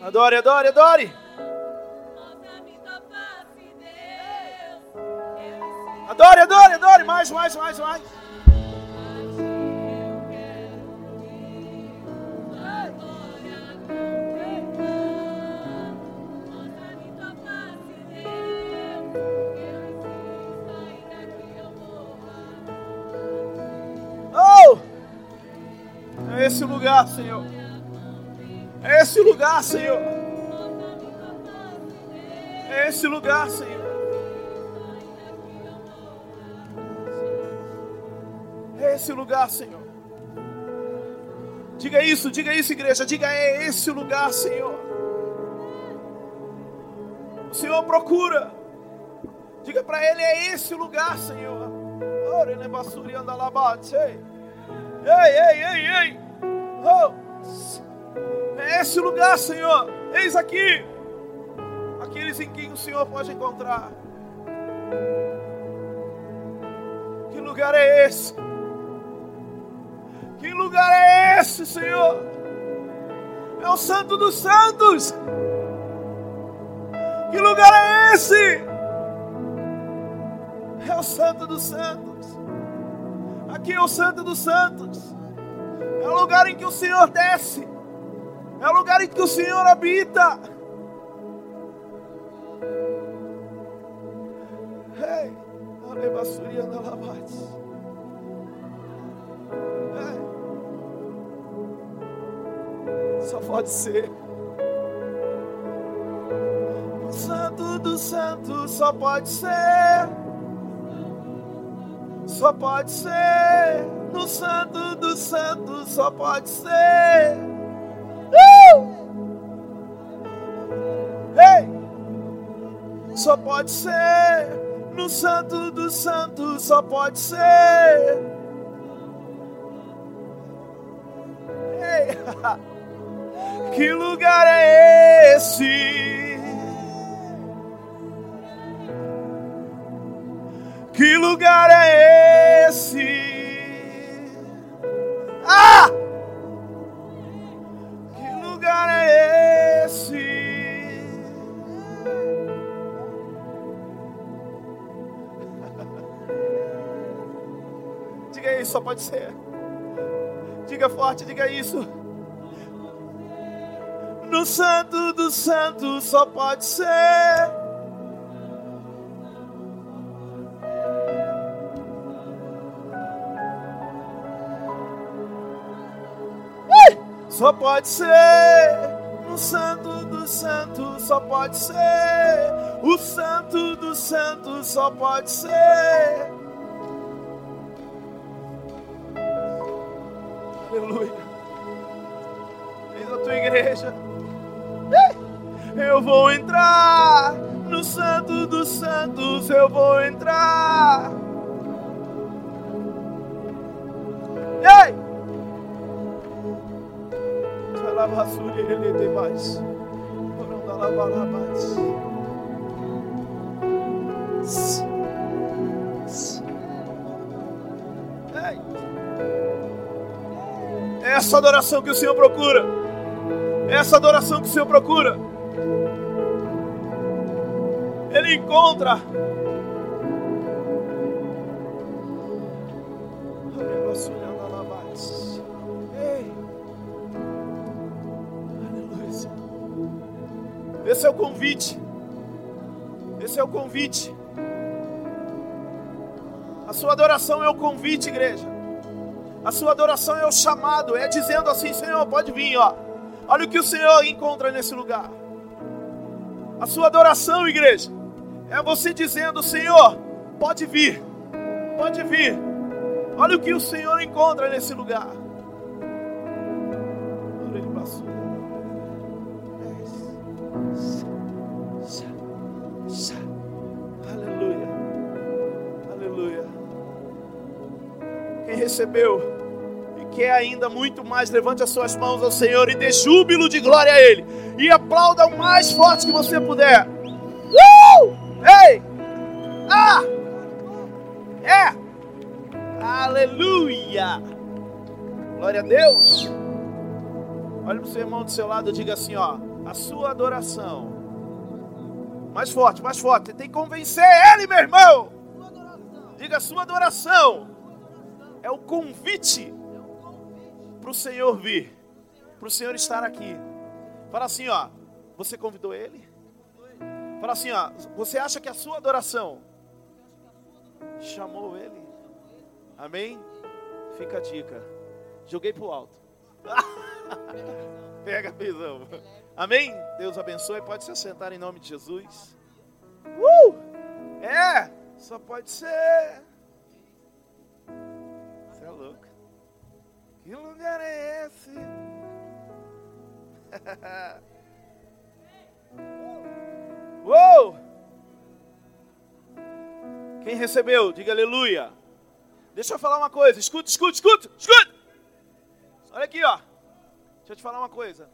Adore, adore, adore. Adore, adore, adore. Mais, mais, mais, mais. Oh! É esse lugar, Senhor. Esse lugar, Senhor. É esse lugar, Senhor. É esse lugar, Senhor. Diga isso, diga isso, igreja. Diga, é esse lugar, Senhor. O Senhor procura. Diga para Ele, é esse lugar, Senhor. Ei, ei, ei, ei. Esse lugar, Senhor. Eis aqui. Aqueles em quem o Senhor pode encontrar. Que lugar é esse? Que lugar é esse, Senhor? É o Santo dos Santos. Que lugar é esse? É o Santo dos Santos. Aqui é o Santo dos Santos. É o lugar em que o Senhor desce. É o lugar em que o Senhor habita. Ei, alebaçuria da labate. Só pode ser. O Santo do Santo só pode ser. Só pode ser. No Santo do Santo só pode ser. Só pode ser. No Santo do Santo só pode ser. Pode ser. Diga forte, diga isso. No Santo do Santo só pode ser. Só pode ser. No Santo do Santo só pode ser. O Santo do Santo só pode ser. Aleluia. Eis a tua igreja. Eu vou entrar no Santo dos Santos, eu vou entrar. Ei! Alabasuri ele tem mais. Orando alabalabas. Ei! Essa adoração que o Senhor procura. Essa adoração que o Senhor procura. Ele encontra. Esse é o convite. Esse é o convite. A sua adoração é o convite, igreja. A sua adoração é o chamado, é dizendo assim: Senhor, pode vir, ó. Olha o que o Senhor encontra nesse lugar. A sua adoração, igreja, é você dizendo: Senhor, pode vir, pode vir. Olha o que o Senhor encontra nesse lugar. Aleluia, aleluia. Quem recebeu quer ainda muito mais, levante as suas mãos ao Senhor e dê júbilo de glória a Ele. E aplauda o mais forte que você puder. Uh! Ei! Ah! É! Aleluia! Glória a Deus! Olha para o seu irmão do seu lado e diga assim: ó, a sua adoração. Mais forte, mais forte. Tem que convencer ele, meu irmão. Diga a sua adoração. É o convite para o Senhor vir, para o Senhor estar aqui. Fala assim, ó. Você convidou ele? Fala assim, ó. Você acha que a sua adoração chamou ele? Amém? Fica a dica. Joguei pro alto. Pega a visão. Amém? Deus abençoe. Pode se assentar em nome de Jesus. Uh! É, só pode ser. Você é louco. Que lugar é esse? Uou! Quem recebeu, diga aleluia. Deixa eu falar uma coisa. Escuta, escuta, escuta, escuta. Olha aqui, ó. Deixa eu te falar uma coisa.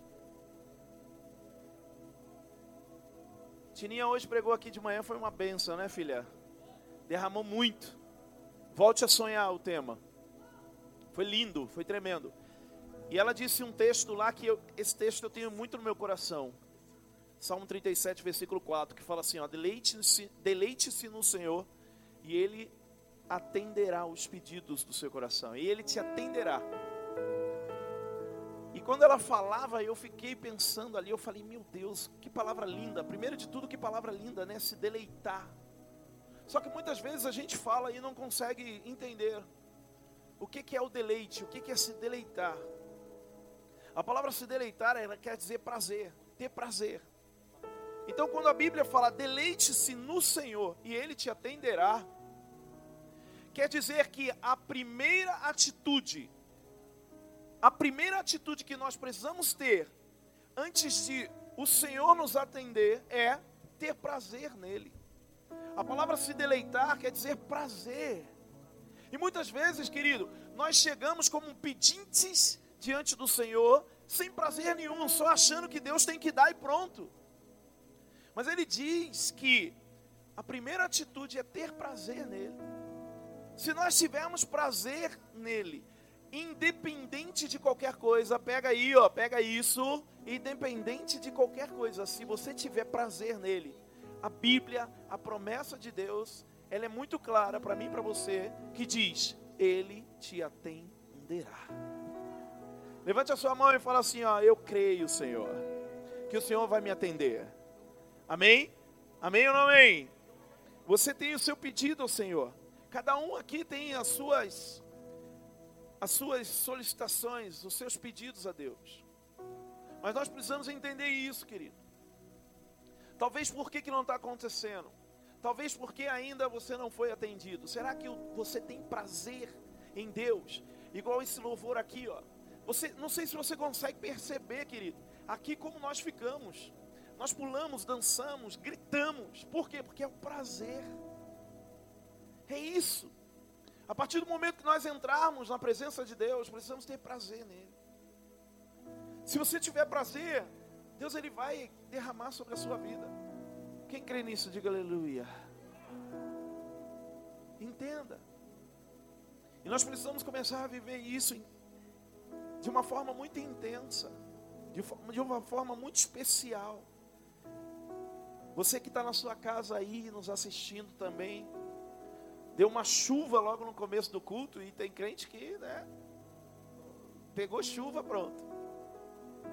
Tininha hoje pregou aqui de manhã, foi uma benção, né, filha? Derramou muito. Volte a sonhar o tema. Foi lindo, foi tremendo. E ela disse um texto lá que eu, esse texto eu tenho muito no meu coração. Salmo 37, versículo 4, que fala assim, deleite-se deleite no Senhor e Ele atenderá os pedidos do seu coração. E Ele te atenderá. E quando ela falava, eu fiquei pensando ali, eu falei, meu Deus, que palavra linda. Primeiro de tudo, que palavra linda, né? Se deleitar. Só que muitas vezes a gente fala e não consegue entender o que, que é o deleite, o que, que é se deleitar. A palavra se deleitar, ela quer dizer prazer, ter prazer. Então, quando a Bíblia fala deleite-se no Senhor e Ele te atenderá, quer dizer que a primeira atitude, a primeira atitude que nós precisamos ter antes de o Senhor nos atender é ter prazer nele. A palavra se deleitar quer dizer prazer. E muitas vezes, querido, nós chegamos como pedintes diante do Senhor, sem prazer nenhum, só achando que Deus tem que dar e pronto. Mas ele diz que a primeira atitude é ter prazer nele. Se nós tivermos prazer nele, independente de qualquer coisa, pega aí, ó, pega isso, independente de qualquer coisa, se você tiver prazer nele, a Bíblia, a promessa de Deus, ela é muito clara para mim e para você, que diz: ele te atenderá. Levante a sua mão e fala assim, ó, eu creio, Senhor, que o Senhor vai me atender. Amém? Amém ou não amém? Você tem o seu pedido ao Senhor. Cada um aqui tem as suas as suas solicitações, os seus pedidos a Deus. Mas nós precisamos entender isso, querido. Talvez por que, que não está acontecendo? Talvez porque ainda você não foi atendido. Será que você tem prazer em Deus? Igual esse louvor aqui, ó. Você, não sei se você consegue perceber, querido. Aqui como nós ficamos. Nós pulamos, dançamos, gritamos. Por quê? Porque é o prazer. É isso. A partir do momento que nós entrarmos na presença de Deus, precisamos ter prazer nele. Se você tiver prazer, Deus ele vai derramar sobre a sua vida. Quem crê nisso, diga aleluia. Entenda. E nós precisamos começar a viver isso de uma forma muito intensa, de uma forma muito especial. Você que está na sua casa aí, nos assistindo também, deu uma chuva logo no começo do culto e tem crente que, né, pegou chuva, pronto.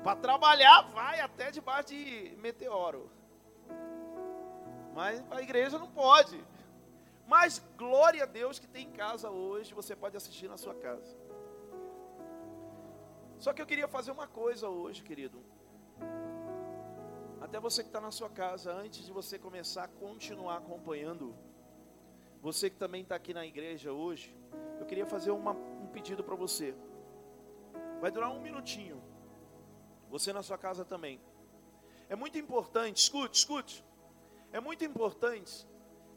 Para trabalhar, vai até debaixo de meteoro. Mas a igreja não pode. Mas glória a Deus que tem em casa hoje, você pode assistir na sua casa. Só que eu queria fazer uma coisa hoje, querido. Até você que está na sua casa, antes de você começar a continuar acompanhando, você que também está aqui na igreja hoje, eu queria fazer uma, um pedido para você. Vai durar um minutinho. Você na sua casa também. É muito importante, escute, escute. É muito importante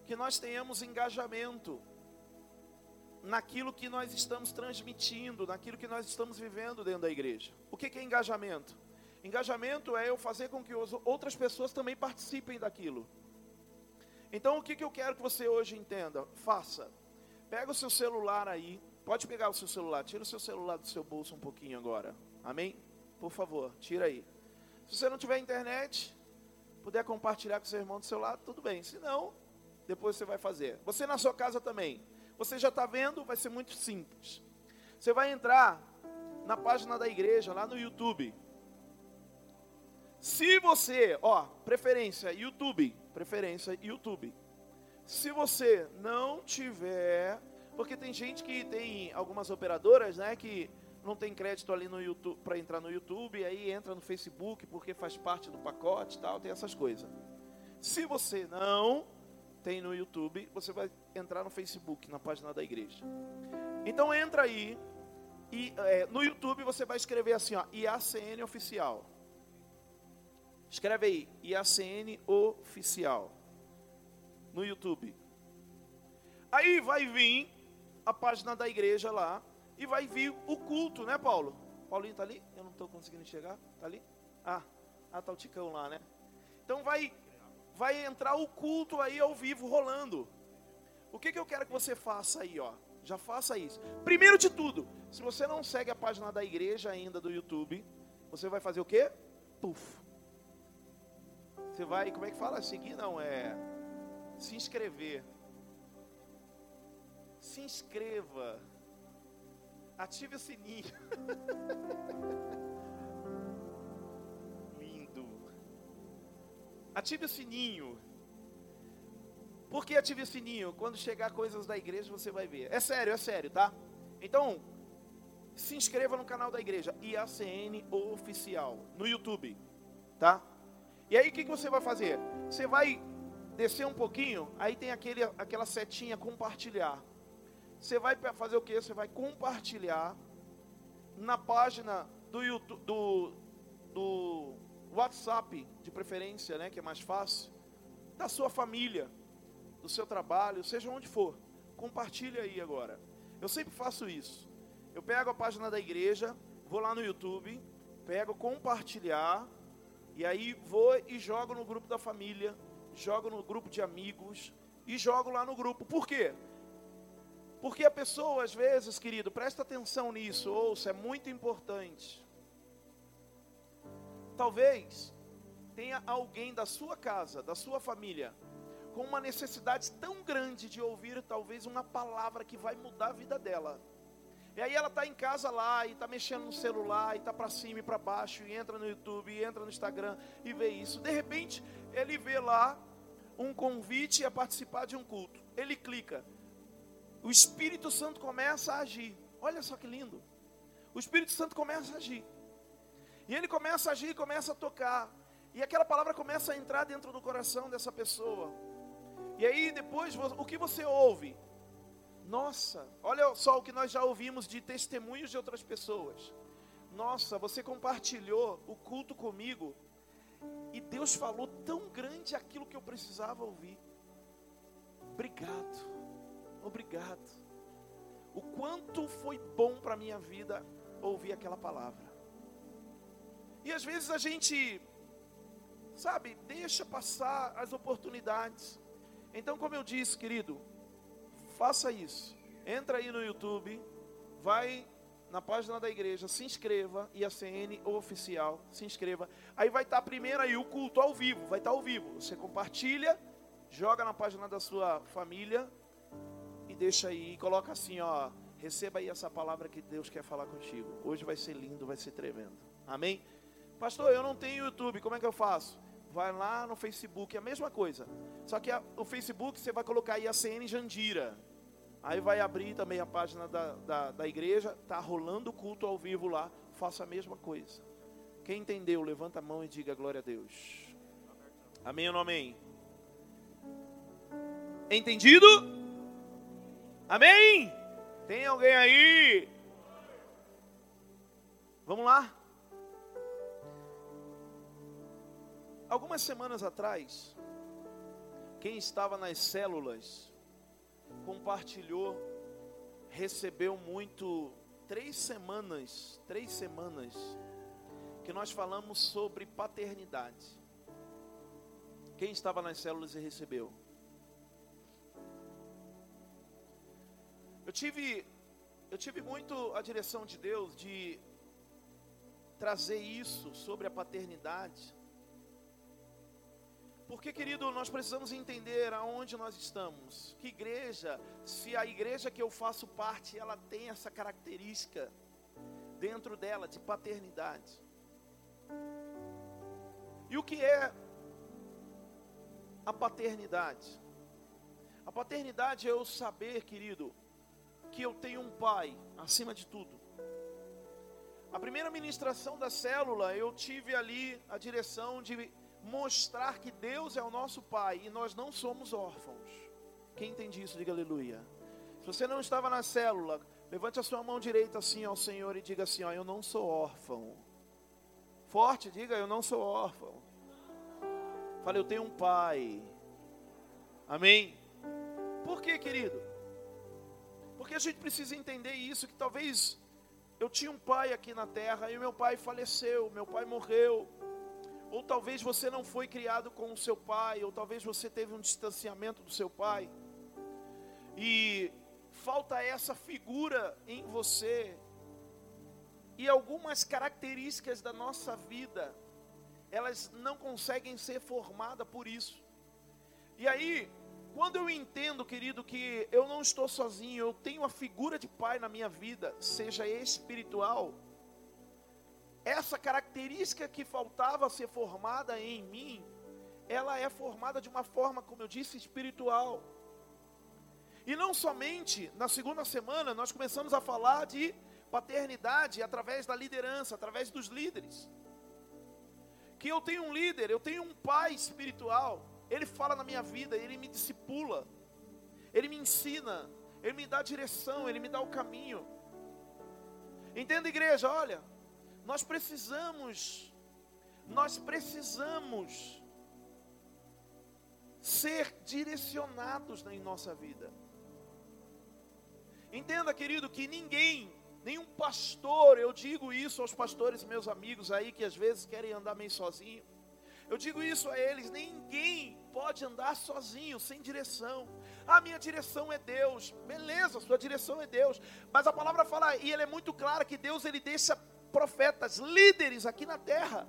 que nós tenhamos engajamento naquilo que nós estamos transmitindo, naquilo que nós estamos vivendo dentro da igreja. O que é engajamento? Engajamento é eu fazer com que outras pessoas também participem daquilo. Então, o que, eu quero que você hoje entenda? Faça. Pega o seu celular aí. Pode pegar o seu celular. Tira o seu celular do seu bolso um pouquinho agora. Amém? Por favor, tira aí. Se você não tiver internet, puder compartilhar com seu irmão do seu lado, tudo bem. Se não, depois você vai fazer. Você na sua casa também. Você já está vendo, vai ser muito simples. Você vai entrar na página da igreja, lá no YouTube. Se você, ó, preferência YouTube, preferência YouTube. Se você não tiver, porque tem gente que tem algumas operadoras, né, que não tem crédito ali no YouTube para entrar no YouTube, aí entra no Facebook porque faz parte do pacote, tal, tem essas coisas. Se você não tem no YouTube, você vai entrar no Facebook, na página da igreja. Então entra aí e é, no YouTube você vai escrever assim, ó, IACN oficial. Escreve aí, IACN oficial no YouTube. Aí vai vir a página da igreja lá e vai vir o culto, né, Paulo? Paulinho tá ali? Eu não estou conseguindo chegar. Tá ali? Ah, ah, tá o Ticão lá, né? Então vai vai entrar o culto aí ao vivo rolando. O que, que eu quero que você faça aí, ó? Já faça isso. Primeiro de tudo, se você não segue a página da igreja ainda do YouTube, você vai fazer o quê? Puf. Você vai, como é que fala? Seguir não, é se inscrever. Se inscreva. Ative o sininho. Lindo. Ative o sininho. Por que ative o sininho? Quando chegar coisas da igreja você vai ver. É sério, é sério, tá? Então, se inscreva no canal da igreja, IACN Oficial, no YouTube, tá? E aí o que, que você vai fazer? Você vai descer um pouquinho, aí tem aquele, aquela setinha compartilhar. Você vai fazer o que? Você vai compartilhar na página do YouTube, do, do WhatsApp, de preferência, né, que é mais fácil, da sua família, do seu trabalho, seja onde for. Compartilhe aí agora. Eu sempre faço isso. Eu pego a página da igreja, vou lá no YouTube, pego compartilhar, e aí vou e jogo no grupo da família, jogo no grupo de amigos e jogo lá no grupo. Por quê? Porque a pessoa, às vezes, querido, presta atenção nisso, ouça, é muito importante. Talvez tenha alguém da sua casa, da sua família, com uma necessidade tão grande de ouvir talvez uma palavra que vai mudar a vida dela. E aí ela está em casa lá e está mexendo no celular e está para cima e para baixo e entra no YouTube e entra no Instagram e vê isso. De repente ele vê lá um convite a participar de um culto. Ele clica. O Espírito Santo começa a agir. Olha só que lindo. O Espírito Santo começa a agir. E ele começa a agir, começa a tocar. E aquela palavra começa a entrar dentro do coração dessa pessoa. E aí depois, o que você ouve? Nossa, olha só o que nós já ouvimos de testemunhos de outras pessoas. Nossa, você compartilhou o culto comigo e Deus falou tão grande aquilo que eu precisava ouvir. Obrigado, obrigado. O quanto foi bom para a minha vida ouvir aquela palavra. E às vezes a gente, sabe, deixa passar as oportunidades. Então, como eu disse, querido, Faça isso. Entra aí no YouTube, vai na página da igreja, se inscreva, IACN oficial, se inscreva. Aí vai estar primeiro aí o culto ao vivo, vai estar ao vivo. Você compartilha, joga na página da sua família e deixa aí, coloca assim, ó, receba aí essa palavra que Deus quer falar contigo. Hoje vai ser lindo, vai ser tremendo. Amém? Pastor, eu não tenho YouTube, como é que eu faço? Vai lá no Facebook, é a mesma coisa. Só que a, o Facebook você vai colocar aí a CN Jandira. Aí vai abrir também a página da, da, da igreja, tá rolando o culto ao vivo lá. Faça a mesma coisa. Quem entendeu, levanta a mão e diga glória a Deus. Amém ou não amém? Entendido? Amém? Tem alguém aí? Vamos lá? Algumas semanas atrás, quem estava nas células compartilhou, recebeu muito, três semanas, três semanas, que nós falamos sobre paternidade. Quem estava nas células e recebeu? Eu tive, eu tive muito a direção de Deus de trazer isso sobre a paternidade. Porque, querido, nós precisamos entender aonde nós estamos. Que igreja, se a igreja que eu faço parte, ela tem essa característica dentro dela de paternidade. E o que é a paternidade? A paternidade é eu saber, querido, que eu tenho um pai acima de tudo. A primeira ministração da célula, eu tive ali a direção de mostrar que Deus é o nosso pai e nós não somos órfãos. Quem entende isso, diga aleluia. Se você não estava na célula, levante a sua mão direita assim ao Senhor e diga assim: ó, eu não sou órfão. Forte, diga, eu não sou órfão. Fale, eu tenho um pai. Amém? Por que, querido? Porque a gente precisa entender isso, que talvez eu tinha um pai aqui na terra e meu pai faleceu, meu pai morreu. Ou talvez você não foi criado com o seu pai, ou talvez você teve um distanciamento do seu pai. E falta essa figura em você. E algumas características da nossa vida, elas não conseguem ser formadas por isso. E aí, quando eu entendo, querido, que eu não estou sozinho, eu tenho a figura de pai na minha vida, seja espiritual, essa característica que faltava ser formada em mim, ela é formada de uma forma, como eu disse, espiritual. E não somente na segunda semana nós começamos a falar de paternidade através da liderança, através dos líderes. Que eu tenho um líder, eu tenho um pai espiritual. Ele fala na minha vida, Ele me discipula, Ele me ensina, Ele me dá direção, Ele me dá o caminho. Entenda, igreja, olha, nós precisamos, nós precisamos ser direcionados em nossa vida. Entenda, querido, que ninguém, nenhum pastor, eu digo isso aos pastores meus amigos aí que às vezes querem andar meio sozinho. Eu digo isso a eles: ninguém pode andar sozinho, sem direção. A minha direção é Deus, beleza, sua direção é Deus. Mas a palavra fala, e ele é muito clara, que Deus ele deixa profetas, líderes aqui na terra.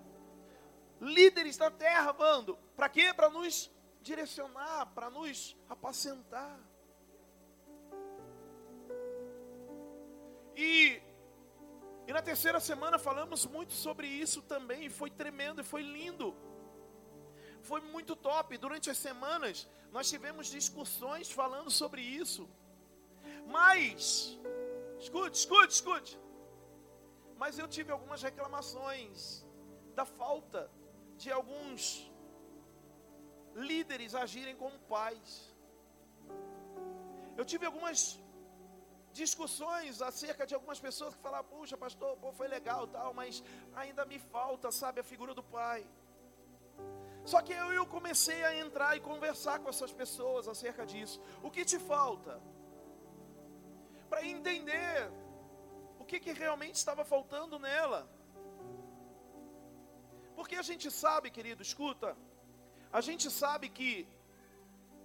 Líderes na terra, mando. Para quê? Para nos direcionar, para nos apacentar. E, e na terceira semana falamos muito sobre isso também. Foi tremendo e foi lindo foi muito top. Durante as semanas, nós tivemos discussões falando sobre isso. Mas, escute, escute, escute. Mas eu tive algumas reclamações da falta de alguns líderes agirem como pais. Eu tive algumas discussões acerca de algumas pessoas que falaram, puxa, pastor, pô, foi legal tal, mas ainda me falta, sabe, a figura do pai. Só que eu, eu comecei a entrar e conversar com essas pessoas acerca disso. O que te falta? Para entender o que, que realmente estava faltando nela. Porque a gente sabe, querido, escuta, a gente sabe que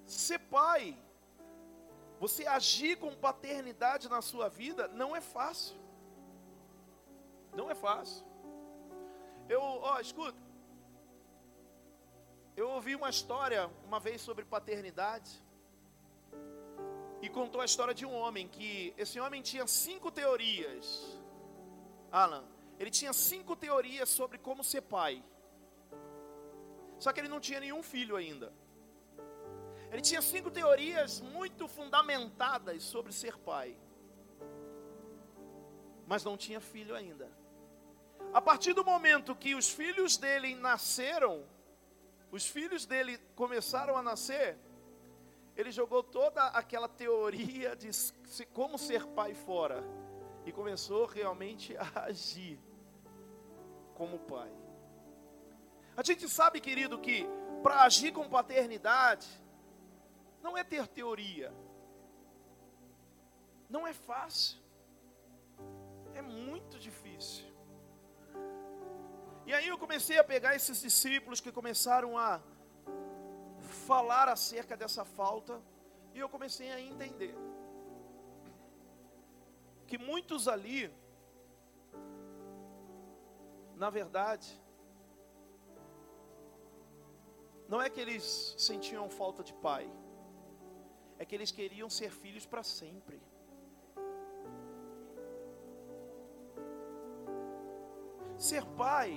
ser pai, você agir com paternidade na sua vida, não é fácil. Não é fácil. Eu, ó, escuta, eu ouvi uma história uma vez sobre paternidade. E contou a história de um homem que esse homem tinha cinco teorias. Alan, ele tinha cinco teorias sobre como ser pai. Só que ele não tinha nenhum filho ainda. Ele tinha cinco teorias muito fundamentadas sobre ser pai. Mas não tinha filho ainda. A partir do momento que os filhos dele nasceram, os filhos dele começaram a nascer, ele jogou toda aquela teoria de como ser pai fora e começou realmente a agir como pai. A gente sabe, querido, que para agir com paternidade não é ter teoria. Não é fácil. É muito difícil. E aí eu comecei a pegar esses discípulos que começaram a falar acerca dessa falta, e eu comecei a entender que muitos ali na verdade, não é que eles sentiam falta de pai, é que eles queriam ser filhos para sempre. Ser pai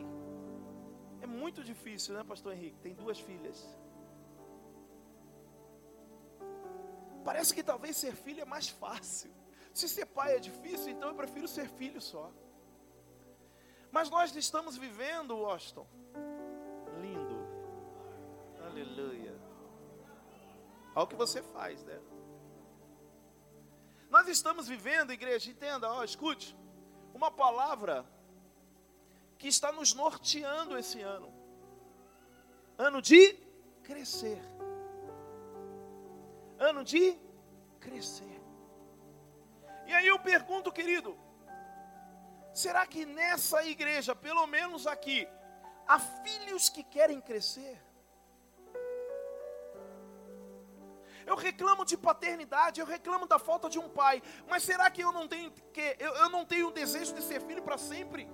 é muito difícil, né, Pastor Henrique? Tem duas filhas. Parece que talvez ser filho é mais fácil. Se ser pai é difícil, então eu prefiro ser filho só. Mas nós estamos vivendo, Washington. Lindo. Aleluia. Olha o que você faz, né? Nós estamos vivendo, igreja, entenda, ó, escute, uma palavra que está nos norteando esse ano. Ano de crescer. Ano de crescer. E aí eu pergunto, querido, será que nessa igreja, pelo menos aqui, há filhos que querem crescer? Eu reclamo de paternidade, eu reclamo da falta de um pai, mas será que eu não tenho que eu, eu não tenho o desejo de ser filho para sempre?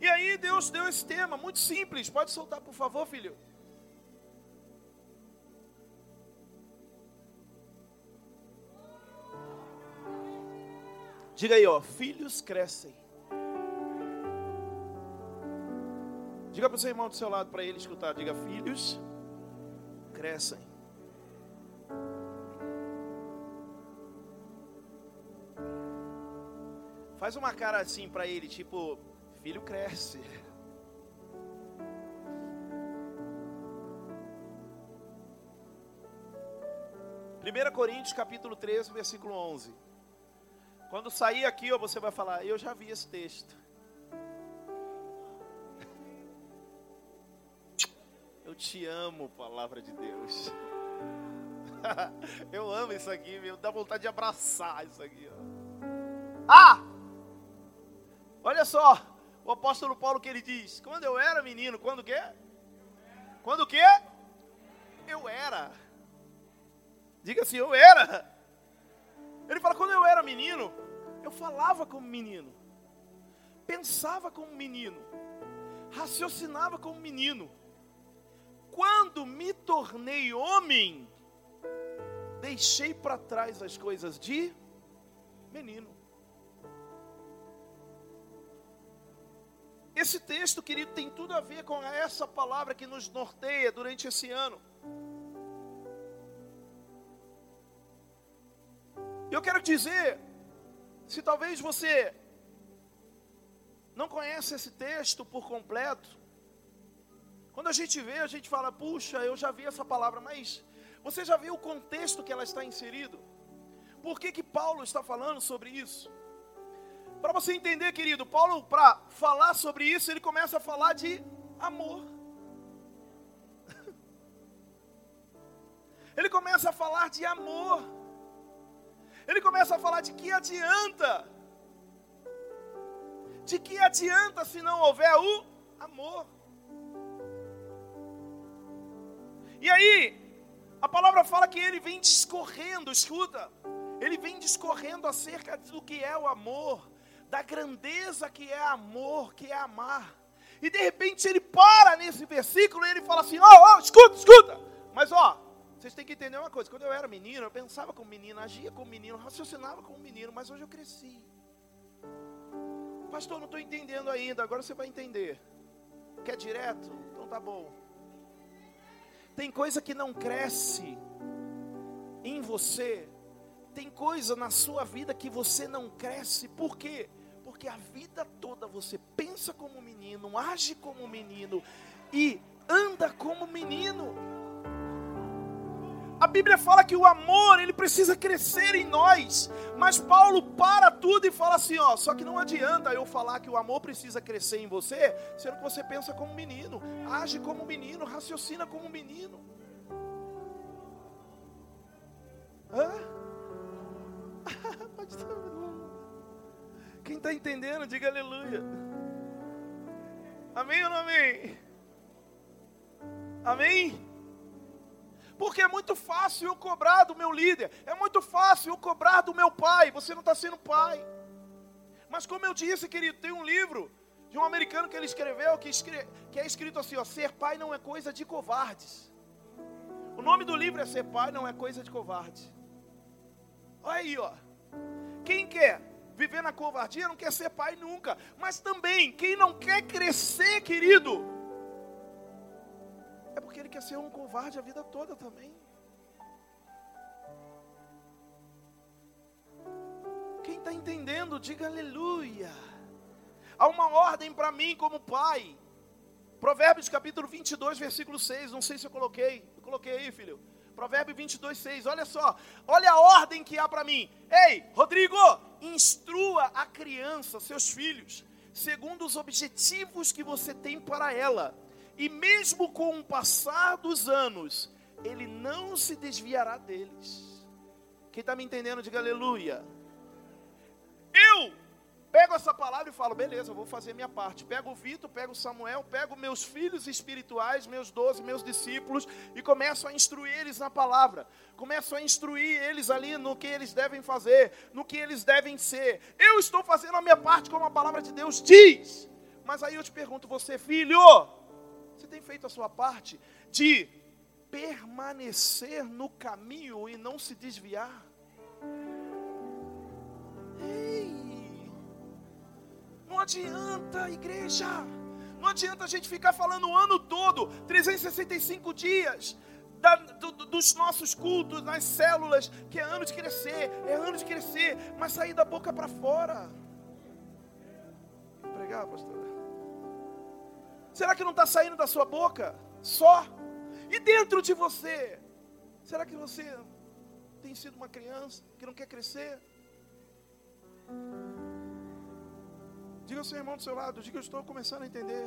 E aí Deus deu esse tema, muito simples. Pode soltar, por favor, filho. Diga aí, ó, filhos crescem. Diga para o seu irmão do seu lado para ele escutar. Diga, filhos crescem. Faz uma cara assim para ele, tipo, filho cresce. Primeira Coríntios capítulo 13, versículo 11. Quando sair aqui, ó, você vai falar, eu já vi esse texto. Eu te amo, palavra de Deus. eu amo isso aqui, meu. Dá vontade de abraçar isso aqui. Ó. Ah! Olha só, o apóstolo Paulo que ele diz: Quando eu era menino, quando o quê? Quando o quê? Eu era. Diga assim, eu era. Ele fala: quando eu era menino, eu falava como menino, pensava como menino, raciocinava como menino. Quando me tornei homem, deixei para trás as coisas de menino. Esse texto, querido, tem tudo a ver com essa palavra que nos norteia durante esse ano. Eu quero dizer, se talvez você não conhece esse texto por completo, quando a gente vê, a gente fala, puxa, eu já vi essa palavra, mas você já viu o contexto que ela está inserido? Por que, que Paulo está falando sobre isso? Para você entender, querido, Paulo, para falar sobre isso, ele começa a falar de amor. Ele começa a falar de amor. Ele começa a falar de que adianta. De que adianta se não houver o amor. E aí, a palavra fala que ele vem discorrendo, escuta, ele vem discorrendo acerca do que é o amor, da grandeza que é amor, que é amar. E de repente ele para nesse versículo e ele fala assim: ó, oh, oh, escuta, escuta. Mas ó, vocês têm que entender uma coisa: quando eu era menino, eu pensava como menino, agia como menino, raciocinava como menino, mas hoje eu cresci. Pastor, não estou entendendo ainda, agora você vai entender. Quer direto? Então tá bom. Tem coisa que não cresce em você. Tem coisa na sua vida que você não cresce. Por quê? Porque a vida toda você pensa como menino, age como menino e anda como menino. A Bíblia fala que o amor, ele precisa crescer em nós. Mas Paulo para tudo e fala assim, ó, só que não adianta eu falar que o amor precisa crescer em você, sendo que você pensa como menino, age como menino, raciocina como menino. Hã? Quem está entendendo, diga aleluia. Amém ou não amém? Amém? Porque é muito fácil eu cobrar do meu líder, é muito fácil eu cobrar do meu pai. Você não está sendo pai. Mas como eu disse, querido, tem um livro de um americano que ele escreveu que, escre... que é escrito assim: ó, ser pai não é coisa de covardes. O nome do livro é Ser Pai não é coisa de covarde. Olha aí, ó. Quem quer viver na covardia não quer ser pai nunca. Mas também, quem não quer crescer, querido, é porque ele quer ser um covarde a vida toda também. Quem está entendendo, diga aleluia. Há uma ordem para mim como pai. Provérbios capítulo 22, versículo 6. Não sei se eu coloquei. Eu coloquei aí, filho. Provérbio 22, 6. Olha só. Olha a ordem que há para mim. Ei, Rodrigo, instrua a criança, seus filhos, segundo os objetivos que você tem para ela. E mesmo com o passar dos anos, ele não se desviará deles. Quem está me entendendo, diga aleluia. Eu pego essa palavra e falo, beleza, eu vou fazer minha parte. Pego o Vitor, pego o Samuel, pego meus filhos espirituais, meus doze, meus discípulos, e começo a instruir eles na palavra. Começo a instruir eles ali no que eles devem fazer, no que eles devem ser. Eu estou fazendo a minha parte como a palavra de Deus diz. Mas aí eu te pergunto, você, filho, você tem feito a sua parte de permanecer no caminho e não se desviar? Não adianta, igreja. Não adianta a gente ficar falando o ano todo, 365 dias, da, do, dos nossos cultos, nas células, que é ano de crescer, é ano de crescer, mas sair da boca para fora. Vou pregar, pastor. Será que não está saindo da sua boca? Só? E dentro de você? Será que você tem sido uma criança que não quer crescer? Diga ao seu irmão do seu lado, diga eu estou começando a entender.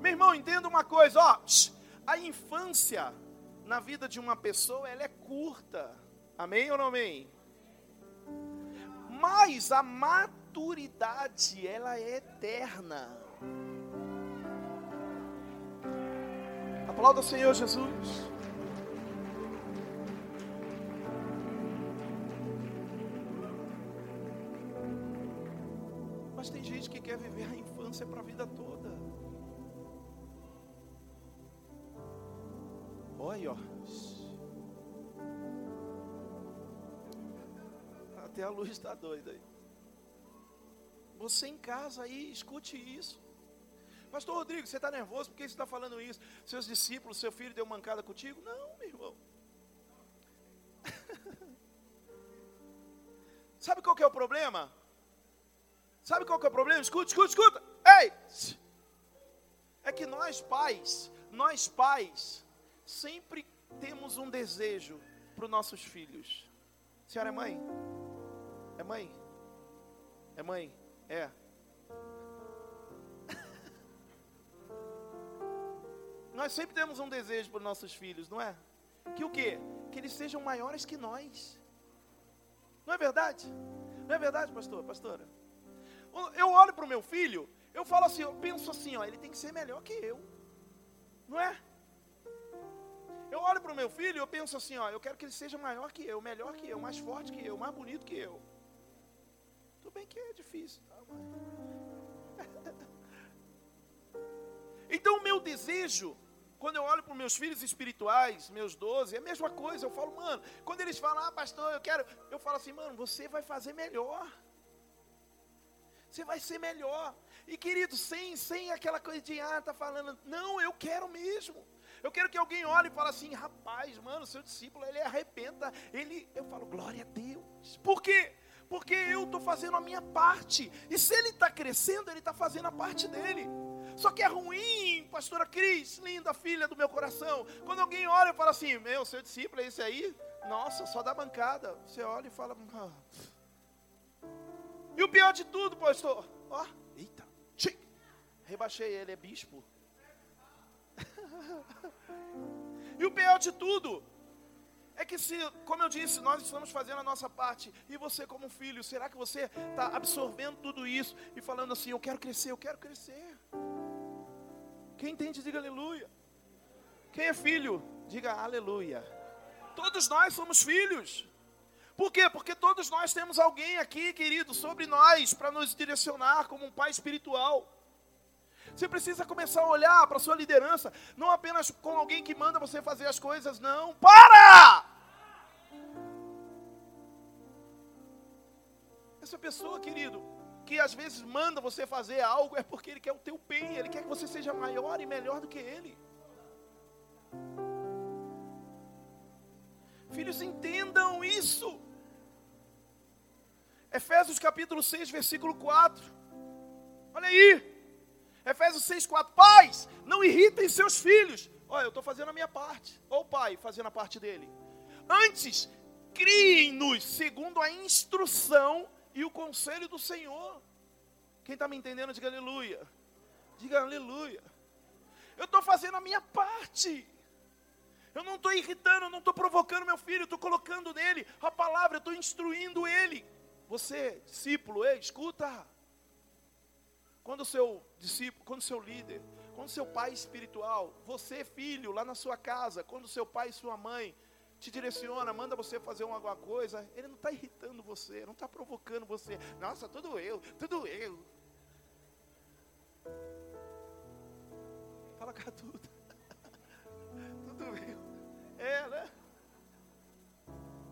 Meu irmão, entenda uma coisa, ó, a infância na vida de uma pessoa, ela é curta. Amém ou não amém? Mas a maturidade, ela é eterna. Aplauda o Senhor Jesus. Quer viver a infância para a vida toda. Olha, ó. Até a luz está doida aí. Você em casa aí, escute isso. Pastor Rodrigo, você está nervoso porque você está falando isso? Seus discípulos, seu filho deu mancada contigo? Não, meu irmão. Sabe qual que é o problema? Sabe qual que é o problema? Escuta, escuta, escuta. Ei! É que nós pais, nós pais, sempre temos um desejo para os nossos filhos. Senhora é mãe? É mãe? É mãe? É. nós sempre temos um desejo para os nossos filhos, não é? Que o quê? Que eles sejam maiores que nós. Não é verdade? Não é verdade, pastor, pastora? Eu olho para o meu filho, eu falo assim, eu penso assim, ó, ele tem que ser melhor que eu. Não é? Eu olho para o meu filho e eu penso assim, ó, eu quero que ele seja maior que eu, melhor que eu, mais forte que eu, mais bonito que eu. Tudo bem que é difícil, tá, Então o meu desejo, quando eu olho para os meus filhos espirituais, meus doze, é a mesma coisa. Eu falo, mano, quando eles falam, ah, pastor, eu quero, eu falo assim, mano, você vai fazer melhor você vai ser melhor. E querido, sem, sem aquela coisa de, ah, tá falando, não, eu quero mesmo. Eu quero que alguém olhe e fale assim, rapaz, mano, seu discípulo, ele arrependa. Ele, eu falo, glória a Deus. Por quê? Porque eu estou fazendo a minha parte. E se ele está crescendo, ele está fazendo a parte dele. Só que é ruim, pastora Cris, linda filha do meu coração. Quando alguém olha e fala assim, meu, seu discípulo é esse aí? Nossa, só da bancada. Você olha e fala, ah, e o pior de tudo, pastor, ó, eita, tchic, rebaixei ele, é bispo. e o pior de tudo é que se, como eu disse, nós estamos fazendo a nossa parte, e você como filho, será que você está absorvendo tudo isso e falando assim, eu quero crescer, eu quero crescer? Quem entende, diga aleluia. Quem é filho, diga aleluia. Todos nós somos filhos. Por quê? Porque todos nós temos alguém aqui, querido, sobre nós, para nos direcionar como um pai espiritual. Você precisa começar a olhar para a sua liderança, não apenas com alguém que manda você fazer as coisas, não. Para! Essa pessoa, querido, que às vezes manda você fazer algo, é porque ele quer o teu bem, ele quer que você seja maior e melhor do que ele. Filhos, entendam isso. Efésios capítulo 6, versículo 4. Olha aí. Efésios 6, 4. Pais, não irritem seus filhos. Olha, eu estou fazendo a minha parte. Ou o pai fazendo a parte dele. Antes, criem-nos segundo a instrução e o conselho do Senhor. Quem está me entendendo, diga aleluia. Diga aleluia. Eu estou fazendo a minha parte. Eu não estou irritando, eu não estou provocando meu filho, estou colocando nele a palavra, eu estou instruindo ele. Você, discípulo, ei, escuta. Quando o seu discípulo, quando o seu líder, quando o seu pai espiritual, você, filho, lá na sua casa, quando o seu pai e sua mãe te direciona, manda você fazer alguma coisa, ele não está irritando você, não está provocando você. Nossa, tudo eu, tudo eu. Fala tudo. tudo eu. É, né?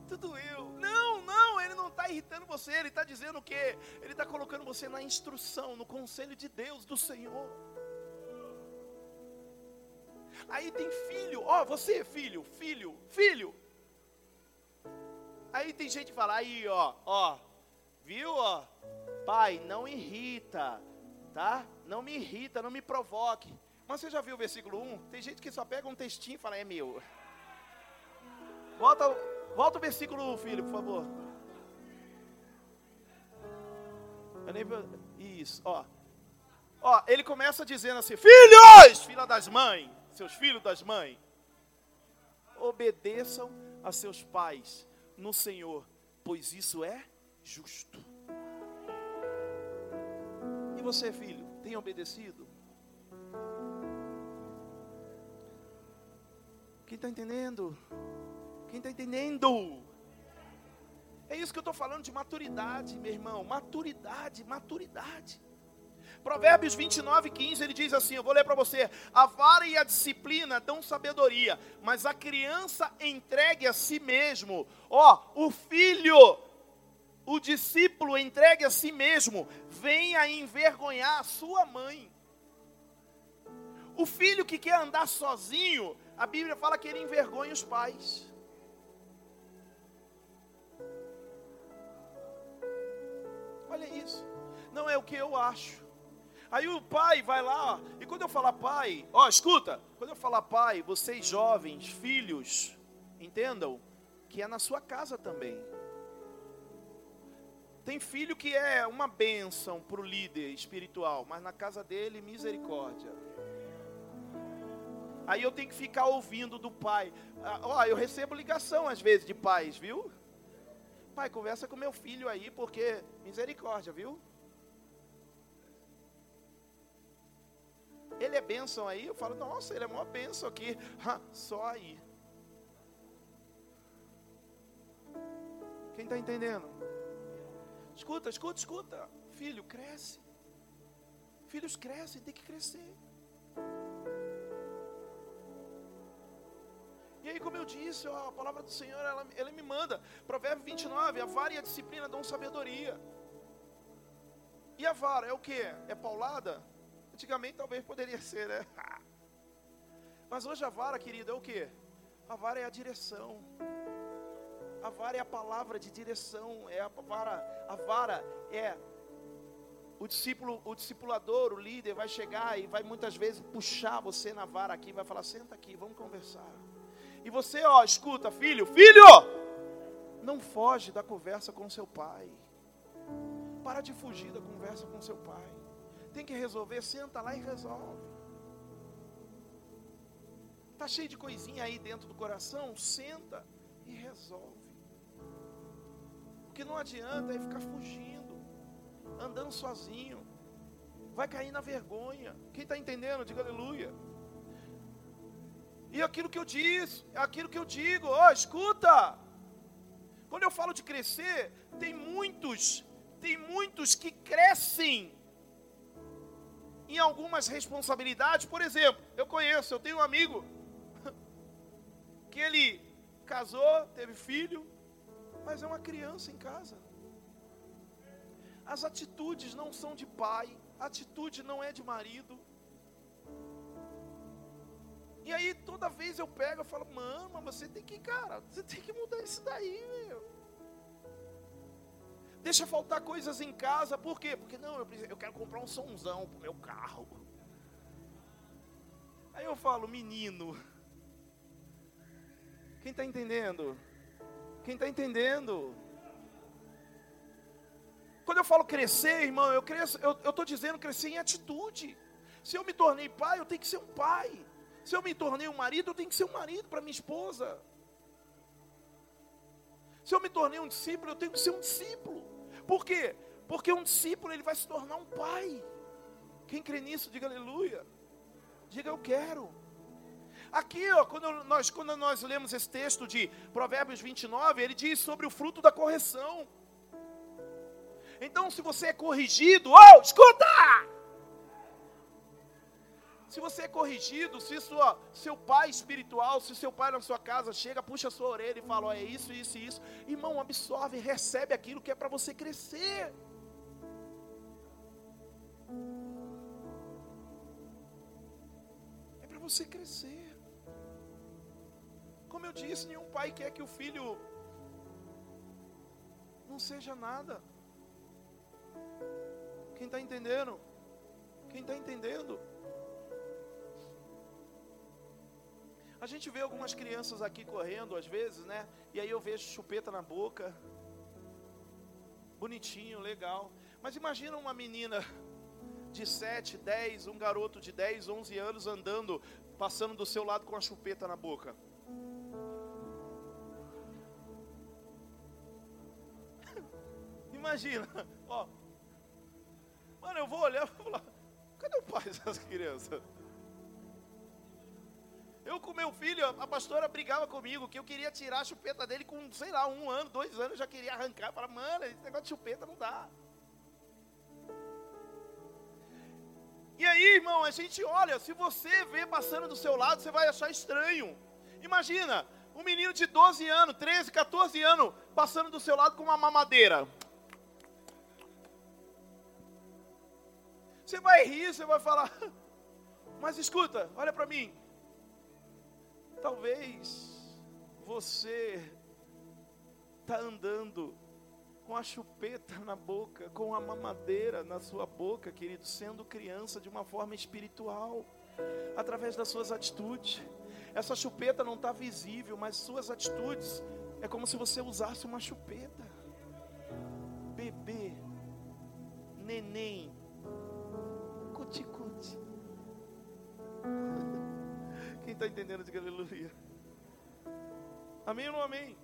Tudo eu. Não, não, ele não está irritando você, ele está dizendo o quê? Ele está colocando você na instrução, no conselho de Deus, do Senhor. Aí tem filho, ó, oh, você filho, filho, filho. Aí tem gente que fala, aí ó, ó, viu ó, pai, não irrita, tá? Não me irrita, não me provoque. Mas você já viu o versículo 1? Tem gente que só pega um textinho e fala, é meu. Volta, volta o versículo, filho, por favor. Isso, ó. Ó, ele começa dizendo assim: Filhos, filha das mães, seus filhos das mães, obedeçam a seus pais no Senhor, pois isso é justo. E você, filho, tem obedecido? Quem está entendendo? Quem está entendendo? É isso que eu estou falando de maturidade, meu irmão. Maturidade, maturidade. Provérbios 29, 15, ele diz assim: Eu vou ler para você. A vara e a disciplina dão sabedoria, mas a criança entregue a si mesmo. Ó, o filho, o discípulo entregue a si mesmo, vem a envergonhar a sua mãe. O filho que quer andar sozinho, a Bíblia fala que ele envergonha os pais. Olha isso. Não é o que eu acho. Aí o pai vai lá, e quando eu falar pai, ó, escuta, quando eu falar pai, vocês jovens, filhos, entendam que é na sua casa também. Tem filho que é uma bênção para o líder espiritual, mas na casa dele, misericórdia. Aí eu tenho que ficar ouvindo do pai. Ah, ó, eu recebo ligação às vezes de pais, viu? Pai, conversa com meu filho aí, porque misericórdia, viu? Ele é bênção aí, eu falo, nossa, ele é uma bênção aqui. Ha, só aí. Quem está entendendo? Escuta, escuta, escuta. Filho, cresce. Filhos crescem, tem que crescer. E aí, como eu disse, ó, a palavra do Senhor, ela, ela me manda. Provérbio 29, a vara e a disciplina dão sabedoria. E a vara é o que? É paulada? Antigamente talvez poderia ser, né? Mas hoje a vara, querida, é o que? A vara é a direção. A vara é a palavra de direção. É a vara, a vara é o discípulo, o discipulador, o líder vai chegar e vai muitas vezes puxar você na vara aqui, vai falar: "Senta aqui, vamos conversar". E você, ó, escuta, filho, filho, não foge da conversa com seu pai. Para de fugir da conversa com seu pai. Tem que resolver, senta lá e resolve. Tá cheio de coisinha aí dentro do coração, senta e resolve. O que não adianta é ficar fugindo, andando sozinho. Vai cair na vergonha. Quem está entendendo, diga aleluia. E aquilo que eu disse, aquilo que eu digo, ó, oh, escuta. Quando eu falo de crescer, tem muitos, tem muitos que crescem em algumas responsabilidades. Por exemplo, eu conheço, eu tenho um amigo que ele casou, teve filho, mas é uma criança em casa. As atitudes não são de pai, a atitude não é de marido. E aí toda vez eu pego e falo, mama, você tem que, cara, você tem que mudar isso daí, meu. Deixa faltar coisas em casa, por quê? Porque não, eu, preciso, eu quero comprar um somzão pro meu carro. Aí eu falo, menino, quem está entendendo? Quem está entendendo? Quando eu falo crescer, irmão, eu cresço, eu estou dizendo crescer em atitude. Se eu me tornei pai, eu tenho que ser um pai. Se eu me tornei um marido, eu tenho que ser um marido para minha esposa. Se eu me tornei um discípulo, eu tenho que ser um discípulo. Por quê? Porque um discípulo ele vai se tornar um pai. Quem crê nisso, diga aleluia. Diga eu quero. Aqui, ó, quando nós, quando nós lemos esse texto de Provérbios 29, ele diz sobre o fruto da correção. Então, se você é corrigido, oh, escuta! Se você é corrigido, se sua, seu pai espiritual, se seu pai na sua casa chega, puxa a sua orelha e fala: oh, é isso, isso e isso, irmão, absorve, recebe aquilo que é para você crescer. É para você crescer. Como eu disse, nenhum pai quer que o filho não seja nada. Quem está entendendo? Quem está entendendo? A gente vê algumas crianças aqui correndo às vezes, né? E aí eu vejo chupeta na boca. Bonitinho, legal. Mas imagina uma menina de 7, 10, um garoto de 10, 11 anos andando, passando do seu lado com a chupeta na boca. Imagina, ó. Mano, eu vou olhar e vou falar, cadê o pai dessas crianças? Eu com meu filho, a pastora brigava comigo que eu queria tirar a chupeta dele com, sei lá, um ano, dois anos, já queria arrancar. Falar, mano, esse negócio de chupeta não dá. E aí, irmão, a gente olha, se você vê passando do seu lado, você vai achar estranho. Imagina, um menino de 12 anos, 13, 14 anos, passando do seu lado com uma mamadeira. Você vai rir, você vai falar, mas escuta, olha para mim. Talvez você está andando com a chupeta na boca, com a mamadeira na sua boca, querido, sendo criança de uma forma espiritual, através das suas atitudes. Essa chupeta não está visível, mas suas atitudes é como se você usasse uma chupeta. Bebê, neném, cuticute. Quem está entendendo, diga aleluia. Amém ou não amém?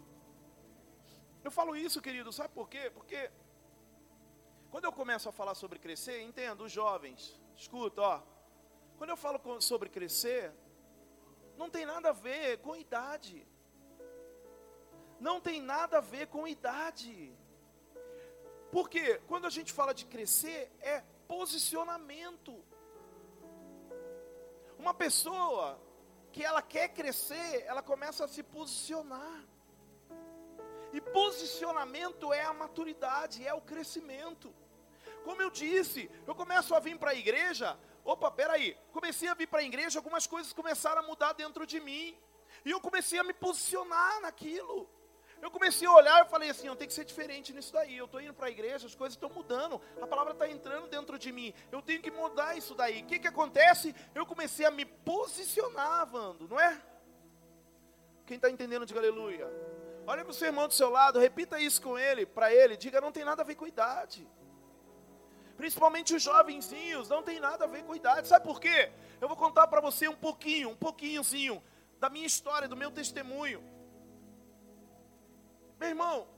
Eu falo isso, querido, sabe por quê? Porque quando eu começo a falar sobre crescer, entendo, os jovens, escuta, ó. Quando eu falo sobre crescer, não tem nada a ver com idade. Não tem nada a ver com idade. Porque quando a gente fala de crescer, é posicionamento. Uma pessoa que ela quer crescer, ela começa a se posicionar. E posicionamento é a maturidade, é o crescimento. Como eu disse, eu começo a vir para a igreja. Opa, peraí. Comecei a vir para a igreja, algumas coisas começaram a mudar dentro de mim. E eu comecei a me posicionar naquilo. Eu comecei a olhar e falei assim: eu tenho que ser diferente nisso daí. Eu estou indo para a igreja, as coisas estão mudando, a palavra está entrando dentro de mim. Eu tenho que mudar isso daí. O que, que acontece? Eu comecei a me posicionar, Vando, não é? Quem está entendendo, diga aleluia. Olha para o seu irmão do seu lado, repita isso com ele, para ele, diga: não tem nada a ver com idade. Principalmente os jovenzinhos, não tem nada a ver com idade. Sabe por quê? Eu vou contar para você um pouquinho, um pouquinhozinho da minha história, do meu testemunho. Meu irmão,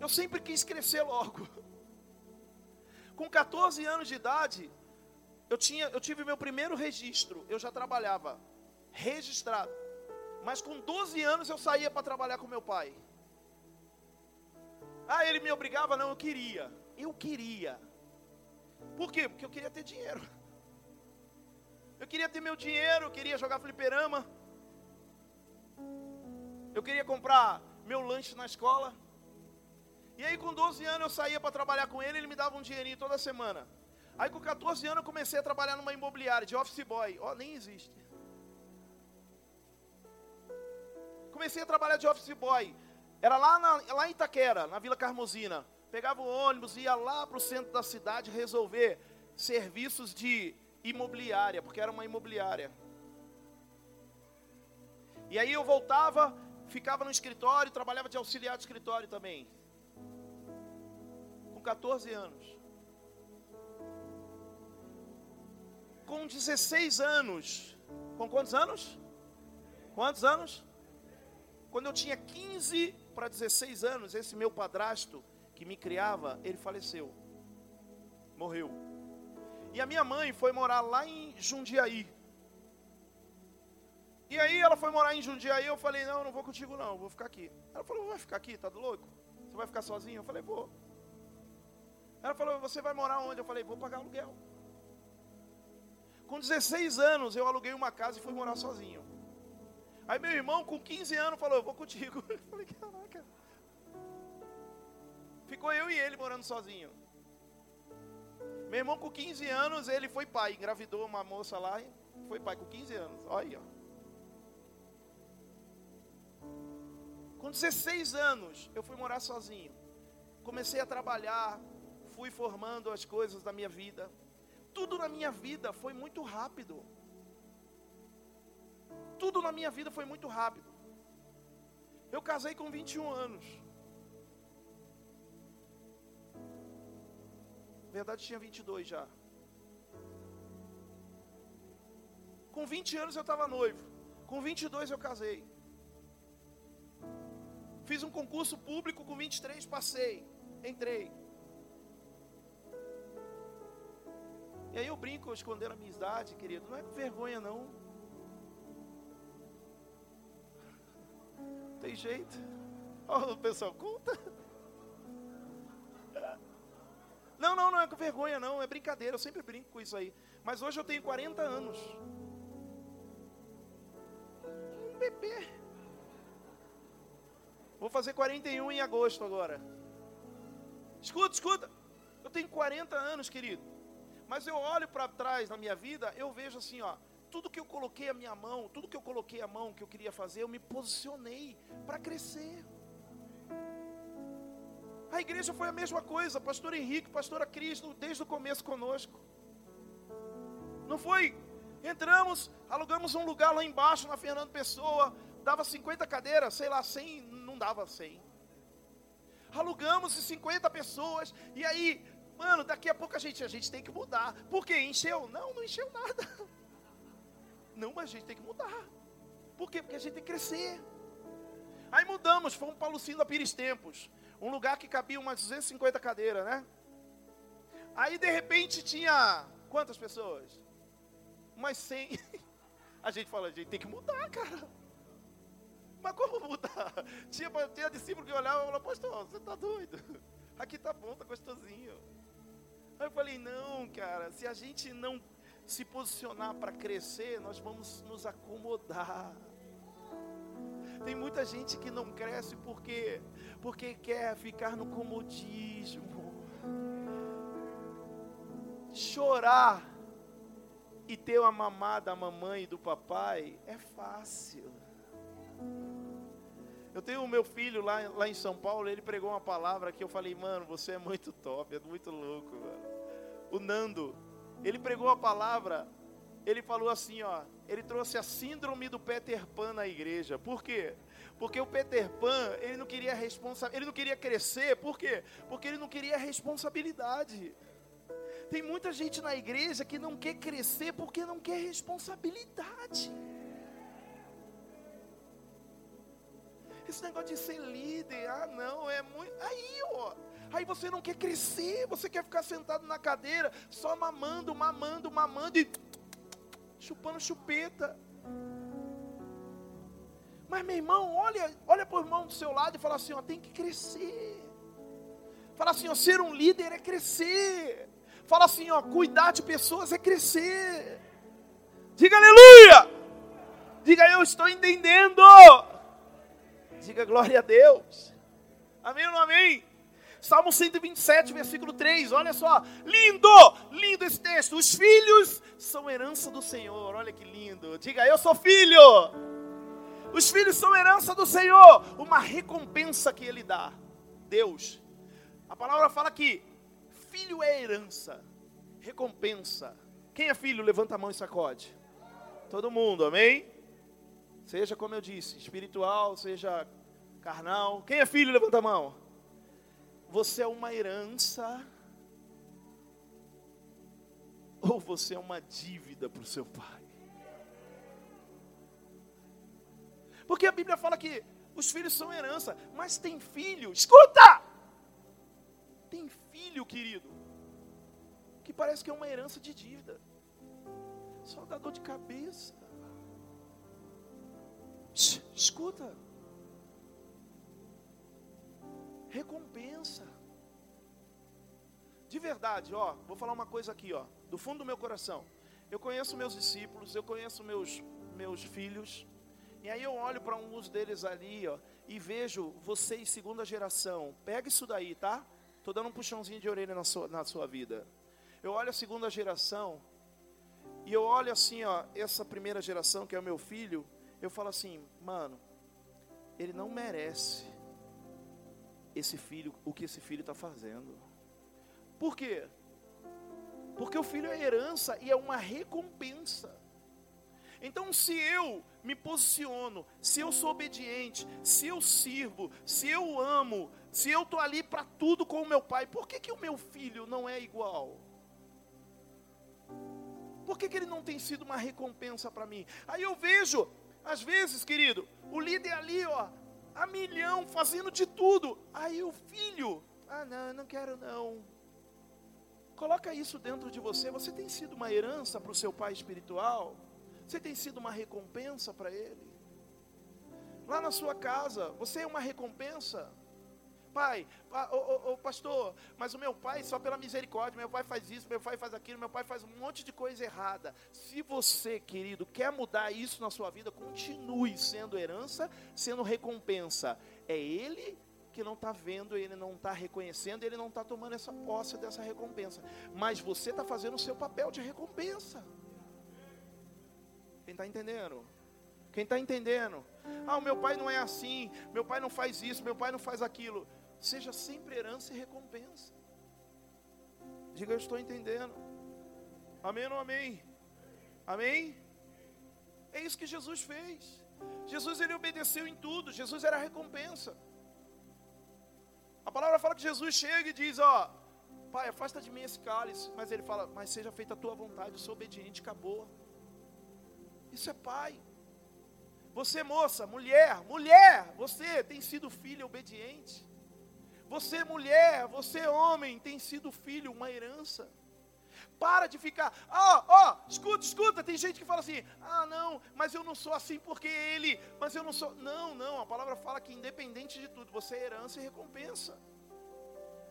eu sempre quis crescer logo. Com 14 anos de idade, eu, tinha, eu tive meu primeiro registro. Eu já trabalhava registrado. Mas com 12 anos eu saía para trabalhar com meu pai. Ah, ele me obrigava? Não, eu queria. Eu queria. Por quê? Porque eu queria ter dinheiro. Eu queria ter meu dinheiro, eu queria jogar fliperama. Eu queria comprar meu lanche na escola. E aí com 12 anos eu saía para trabalhar com ele, ele me dava um dinheirinho toda semana. Aí com 14 anos eu comecei a trabalhar numa imobiliária de office boy. Ó, oh, nem existe. Comecei a trabalhar de office boy. Era lá, na, lá em Itaquera, na Vila Carmosina. Pegava o ônibus, ia lá para o centro da cidade resolver serviços de imobiliária, porque era uma imobiliária. E aí eu voltava, ficava no escritório, trabalhava de auxiliar de escritório também. Com 14 anos. Com 16 anos. Com quantos anos? Quantos anos? Quando eu tinha 15 para 16 anos, esse meu padrasto que me criava, ele faleceu. Morreu. E a minha mãe foi morar lá em Jundiaí. E aí ela foi morar em Jundiaí, eu falei, não, não vou contigo não, vou ficar aqui. Ela falou, vai ficar aqui, tá louco? Você vai ficar sozinho? Eu falei, vou. Ela falou, você vai morar onde? Eu falei, vou pagar aluguel. Com 16 anos eu aluguei uma casa e fui morar sozinho. Aí meu irmão, com 15 anos, falou: Eu vou contigo. Eu falei: Caraca. Ficou eu e ele morando sozinho. Meu irmão, com 15 anos, ele foi pai. Engravidou uma moça lá e foi pai com 15 anos. Olha aí, ó. Com 16 anos, eu fui morar sozinho. Comecei a trabalhar, fui formando as coisas da minha vida. Tudo na minha vida foi muito rápido. Tudo na minha vida foi muito rápido. Eu casei com 21 anos. Na verdade, tinha 22 já. Com 20 anos eu estava noivo. Com 22 eu casei. Fiz um concurso público com 23, passei. Entrei. E aí eu brinco escondendo a minha idade, querido. Não é vergonha, não. Tem jeito. Oh, o pessoal, conta. Não, não, não é com vergonha, não. É brincadeira. Eu sempre brinco com isso aí. Mas hoje eu tenho 40 anos. Um bebê. Vou fazer 41 em agosto agora. Escuta, escuta. Eu tenho 40 anos, querido. Mas eu olho para trás na minha vida, eu vejo assim, ó tudo que eu coloquei a minha mão, tudo que eu coloquei a mão que eu queria fazer, eu me posicionei para crescer. A igreja foi a mesma coisa, pastor Henrique, pastora Cris, desde o começo conosco. Não foi? Entramos, alugamos um lugar lá embaixo na Fernando Pessoa, dava 50 cadeiras, sei lá, 100, não dava 100. Alugamos 50 pessoas, e aí, mano, daqui a pouco a gente, a gente tem que mudar. Por quê? Encheu? Não, não encheu nada. Não, mas a gente tem que mudar. Por quê? Porque a gente tem que crescer. Aí mudamos, fomos para Lucinda Pires Tempos. Um lugar que cabia umas 250 cadeiras, né? Aí de repente tinha quantas pessoas? Umas 100. A gente fala, a gente tem que mudar, cara. Mas como mudar? Tinha, tinha discípulo que olhava e falava, pastor, você tá doido? Aqui tá bom, tá gostosinho. Aí eu falei, não, cara, se a gente não se posicionar para crescer, nós vamos nos acomodar. Tem muita gente que não cresce porque porque quer ficar no comodismo. Chorar e ter uma mamada da mamãe e do papai é fácil. Eu tenho o meu filho lá, lá em São Paulo, ele pregou uma palavra que eu falei, mano, você é muito top, é muito louco, mano. O Nando, ele pregou a palavra, ele falou assim, ó, ele trouxe a síndrome do Peter Pan na igreja. Por quê? Porque o Peter Pan, ele não queria responsa ele não queria crescer, por quê? Porque ele não queria responsabilidade. Tem muita gente na igreja que não quer crescer porque não quer responsabilidade. Esse negócio de ser líder, ah não, é muito. Aí, ó, Aí você não quer crescer, você quer ficar sentado na cadeira, só mamando, mamando, mamando e chupando chupeta. Mas meu irmão, olha, olha para o irmão do seu lado e fala assim, ó, tem que crescer. Fala assim, ó, ser um líder é crescer. Fala assim, ó, cuidar de pessoas é crescer. Diga aleluia. Diga eu estou entendendo. Diga glória a Deus. Amém ou não amém? Salmo 127, versículo 3, olha só, lindo, lindo esse texto. Os filhos são herança do Senhor, olha que lindo. Diga, eu sou filho. Os filhos são herança do Senhor, uma recompensa que Ele dá. Deus, a palavra fala que filho é herança, recompensa. Quem é filho, levanta a mão e sacode. Todo mundo, amém? Seja como eu disse, espiritual, seja carnal. Quem é filho, levanta a mão. Você é uma herança ou você é uma dívida para o seu pai? Porque a Bíblia fala que os filhos são herança, mas tem filho, escuta! Tem filho, querido, que parece que é uma herança de dívida. Só dá dor de cabeça. Escuta. Recompensa. De verdade, ó, vou falar uma coisa aqui, ó, do fundo do meu coração. Eu conheço meus discípulos, eu conheço meus meus filhos, e aí eu olho para alguns deles ali, ó, e vejo vocês, segunda geração. Pega isso daí, tá? Estou dando um puxãozinho de orelha na sua, na sua vida. Eu olho a segunda geração, e eu olho assim, ó, essa primeira geração, que é o meu filho, eu falo assim, mano, ele não merece esse filho, o que esse filho está fazendo. Por quê? Porque o filho é herança e é uma recompensa. Então, se eu me posiciono, se eu sou obediente, se eu sirvo, se eu amo, se eu estou ali para tudo com o meu pai, por que, que o meu filho não é igual? Por que, que ele não tem sido uma recompensa para mim? Aí eu vejo, às vezes, querido, o líder ali, ó, a milhão, fazendo de tudo. Aí o filho, ah, não, não quero não. Coloca isso dentro de você. Você tem sido uma herança para o seu pai espiritual? Você tem sido uma recompensa para ele? Lá na sua casa, você é uma recompensa? Pai, ô, pastor, mas o meu pai, só pela misericórdia, meu pai faz isso, meu pai faz aquilo, meu pai faz um monte de coisa errada. Se você, querido, quer mudar isso na sua vida, continue sendo herança, sendo recompensa. É ele que não está vendo, ele não está reconhecendo, ele não está tomando essa posse dessa recompensa. Mas você está fazendo o seu papel de recompensa. Quem está entendendo? Quem está entendendo? Ah, o meu pai não é assim, meu pai não faz isso, meu pai não faz aquilo. Seja sempre herança e recompensa. Diga, eu estou entendendo. Amém ou amém? Amém? É isso que Jesus fez. Jesus ele obedeceu em tudo. Jesus era a recompensa. A palavra fala que Jesus chega e diz: Ó, Pai, afasta de mim esse cálice. Mas ele fala: Mas seja feita a tua vontade. Eu sou obediente, acabou. Isso é pai. Você, moça, mulher, mulher, você tem sido filha obediente. Você, mulher, você, homem, tem sido filho, uma herança. Para de ficar, ó, oh, ó, oh, escuta, escuta. Tem gente que fala assim: ah, não, mas eu não sou assim porque ele, mas eu não sou. Não, não, a palavra fala que independente de tudo, você é herança e recompensa.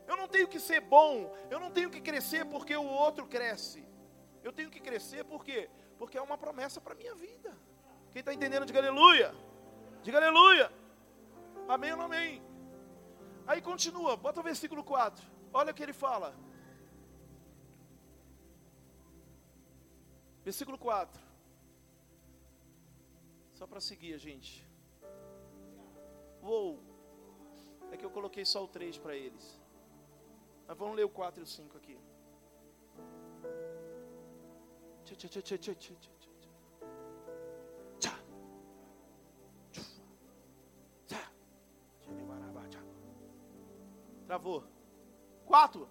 Eu não tenho que ser bom, eu não tenho que crescer porque o outro cresce. Eu tenho que crescer por quê? Porque é uma promessa para a minha vida. Quem está entendendo, diga aleluia. Diga aleluia. Amém ou não amém? Aí continua, bota o versículo 4. Olha o que ele fala. Versículo 4. Só para seguir a gente. Uou. É que eu coloquei só o 3 para eles. Mas vamos ler o 4 e o 5 aqui. Tchá, tchá, tchá, tchá, tchá, tchá. Travou. Quatro.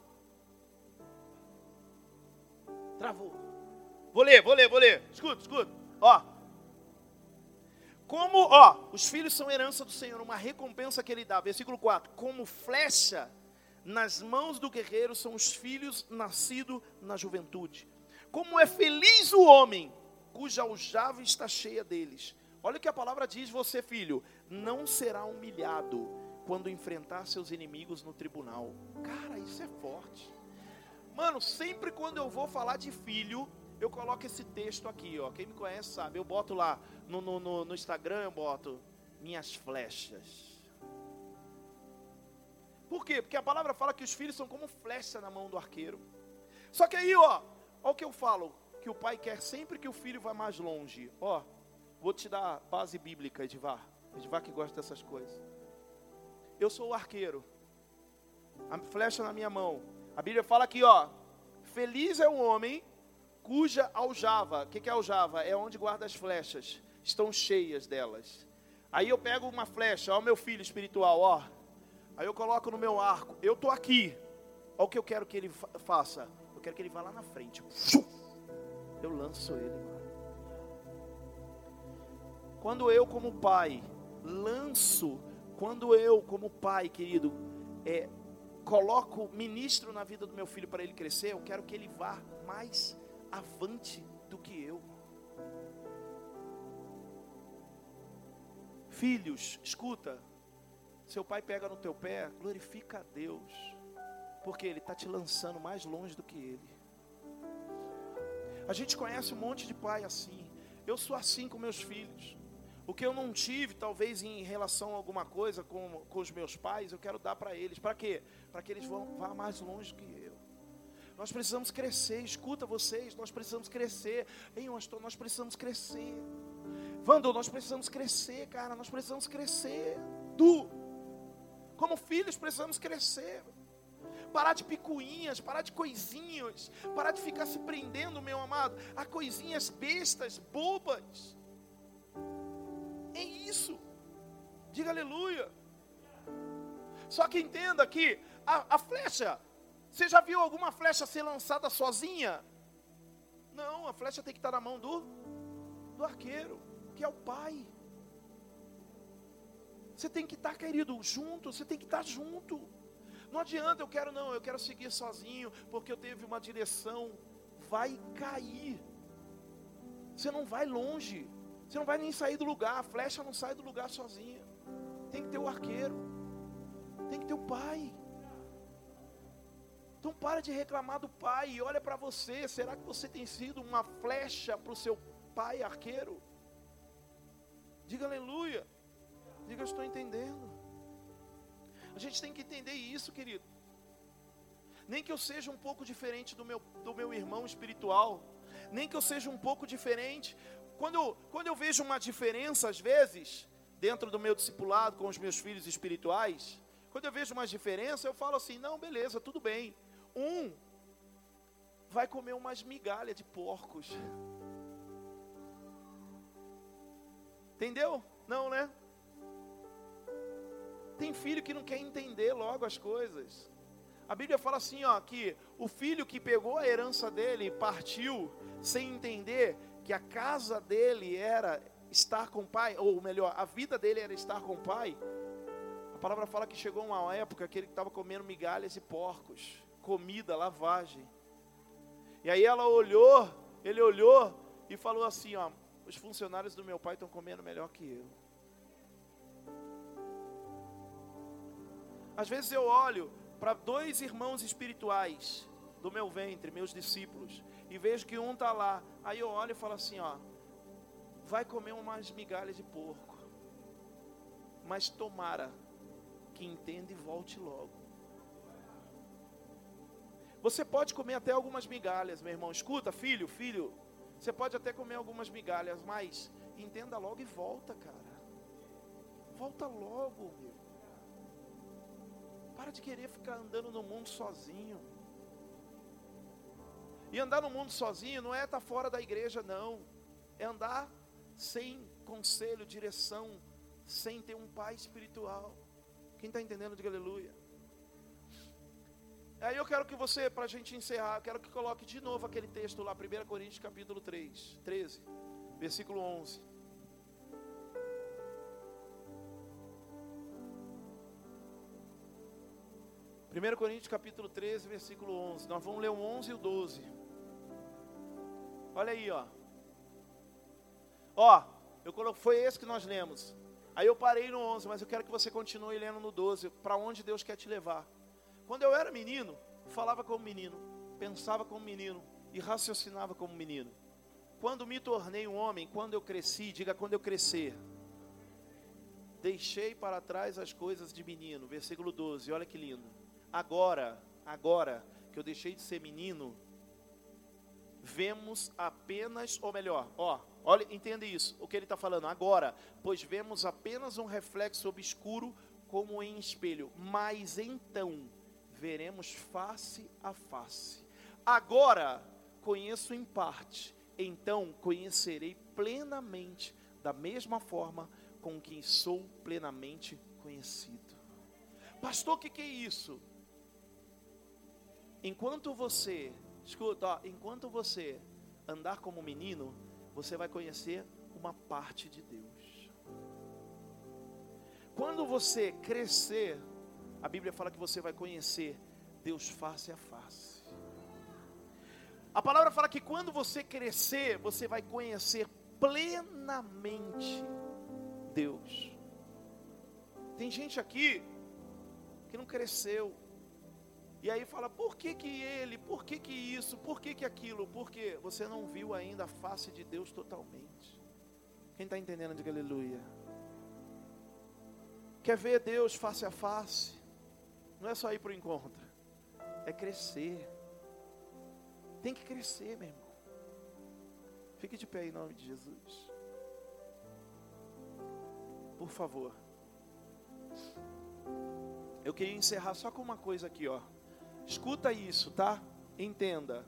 Travou. Vou ler, vou ler, vou ler. Escuta, escuta. Ó. Como, ó, os filhos são herança do Senhor, uma recompensa que ele dá. Versículo 4. Como flecha nas mãos do guerreiro são os filhos nascidos na juventude. Como é feliz o homem cuja aljava está cheia deles. Olha o que a palavra diz, você filho, não será humilhado quando enfrentar seus inimigos no tribunal. Cara, isso é forte. Mano, sempre quando eu vou falar de filho, eu coloco esse texto aqui, ó. Quem me conhece sabe, eu boto lá no, no, no, no Instagram, eu boto minhas flechas. Por quê? Porque a palavra fala que os filhos são como flecha na mão do arqueiro. Só que aí, ó, ó o que eu falo, que o pai quer sempre que o filho vá mais longe. Ó, vou te dar base bíblica, Edivar. Edivar que gosta dessas coisas. Eu sou o arqueiro. A flecha na minha mão. A Bíblia fala aqui, ó. Feliz é o homem cuja aljava. O que é aljava? É onde guarda as flechas. Estão cheias delas. Aí eu pego uma flecha, ó, meu filho espiritual, ó. Aí eu coloco no meu arco. Eu tô aqui. Olha o que eu quero que ele faça. Eu quero que ele vá lá na frente. Eu lanço ele, mano. Quando eu, como pai, lanço quando eu, como pai, querido, é, coloco ministro na vida do meu filho para ele crescer, eu quero que ele vá mais avante do que eu. Filhos, escuta, seu pai pega no teu pé, glorifica a Deus, porque ele está te lançando mais longe do que ele. A gente conhece um monte de pai assim. Eu sou assim com meus filhos. O que eu não tive, talvez em relação a alguma coisa com, com os meus pais, eu quero dar para eles. Para quê? Para que eles vão vá mais longe que eu. Nós precisamos crescer. Escuta vocês, nós precisamos crescer. Ei, pastor, nós precisamos crescer. Vando, nós precisamos crescer, cara. Nós precisamos crescer. Tu, como filhos, precisamos crescer. Parar de picuinhas, parar de coisinhas, parar de ficar se prendendo, meu amado, a coisinhas bestas, bobas. É isso. Diga aleluia. Só que entenda que a, a flecha, você já viu alguma flecha ser lançada sozinha? Não, a flecha tem que estar na mão do, do arqueiro, que é o pai. Você tem que estar, querido, junto, você tem que estar junto. Não adianta, eu quero não, eu quero seguir sozinho, porque eu teve uma direção. Vai cair. Você não vai longe. Você não vai nem sair do lugar, a flecha não sai do lugar sozinha. Tem que ter o arqueiro, tem que ter o pai. Então para de reclamar do pai e olha para você. Será que você tem sido uma flecha para o seu pai arqueiro? Diga aleluia. Diga eu estou entendendo. A gente tem que entender isso, querido. Nem que eu seja um pouco diferente do meu, do meu irmão espiritual, nem que eu seja um pouco diferente, quando, quando eu vejo uma diferença, às vezes, dentro do meu discipulado com os meus filhos espirituais, quando eu vejo uma diferença, eu falo assim: não, beleza, tudo bem. Um vai comer umas migalhas de porcos. Entendeu? Não, né? Tem filho que não quer entender logo as coisas. A Bíblia fala assim, ó, que o filho que pegou a herança dele partiu sem entender que a casa dele era estar com o pai, ou melhor, a vida dele era estar com o pai, a palavra fala que chegou uma época que ele estava comendo migalhas e porcos, comida, lavagem. E aí ela olhou, ele olhou e falou assim: ó, os funcionários do meu pai estão comendo melhor que eu. Às vezes eu olho para dois irmãos espirituais do meu ventre, meus discípulos, e vejo que um está lá. Aí eu olho e falo assim: ó, vai comer umas migalhas de porco, mas tomara que entenda e volte logo. Você pode comer até algumas migalhas, meu irmão. Escuta, filho, filho. Você pode até comer algumas migalhas, mas entenda logo e volta, cara. Volta logo, meu. Para de querer ficar andando no mundo sozinho. E andar no mundo sozinho não é estar fora da igreja, não. É andar sem conselho, direção, sem ter um pai espiritual. Quem está entendendo, diga aleluia. Aí eu quero que você, para a gente encerrar, quero que coloque de novo aquele texto lá, 1 Coríntios capítulo 3, 13, versículo 11. 1 Coríntios capítulo 13, versículo 11. Nós vamos ler o 11 e o 12. Olha aí, ó. Ó, eu colo... foi esse que nós lemos. Aí eu parei no 11, mas eu quero que você continue lendo no 12, para onde Deus quer te levar. Quando eu era menino, falava como menino, pensava como menino e raciocinava como menino. Quando me tornei um homem, quando eu cresci, diga quando eu crescer, deixei para trás as coisas de menino. Versículo 12, olha que lindo. Agora, agora que eu deixei de ser menino, vemos apenas, ou melhor, ó, olha, entenda isso, o que ele está falando. Agora, pois vemos apenas um reflexo obscuro como em espelho, mas então veremos face a face. Agora conheço em parte, então conhecerei plenamente, da mesma forma com quem sou plenamente conhecido. Pastor, o que, que é isso? Enquanto você, escuta, ó, enquanto você andar como menino, você vai conhecer uma parte de Deus. Quando você crescer, a Bíblia fala que você vai conhecer Deus face a face. A palavra fala que quando você crescer, você vai conhecer plenamente Deus. Tem gente aqui que não cresceu. E aí fala, por que que ele, por que que isso, por que que aquilo? Porque você não viu ainda a face de Deus totalmente. Quem está entendendo, diga aleluia. Quer ver Deus face a face? Não é só ir para o encontro, é crescer. Tem que crescer, meu irmão. Fique de pé em nome de Jesus por favor. Eu queria encerrar só com uma coisa aqui, ó. Escuta isso, tá? Entenda.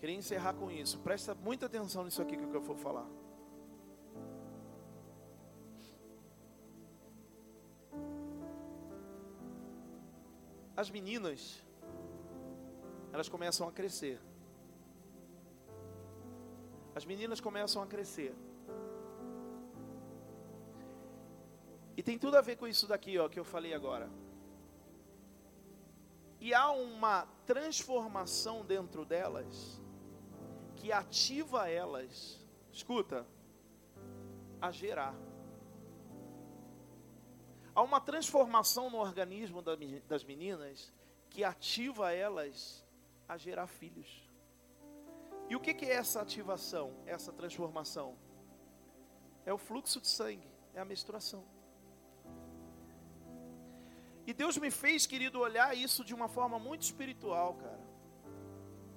Queria encerrar com isso. Presta muita atenção nisso aqui que eu vou falar. As meninas, elas começam a crescer. As meninas começam a crescer. E tem tudo a ver com isso daqui, ó, que eu falei agora. E há uma transformação dentro delas que ativa elas, escuta, a gerar. Há uma transformação no organismo das meninas que ativa elas a gerar filhos. E o que é essa ativação, essa transformação? É o fluxo de sangue, é a menstruação. E Deus me fez, querido, olhar isso de uma forma muito espiritual, cara.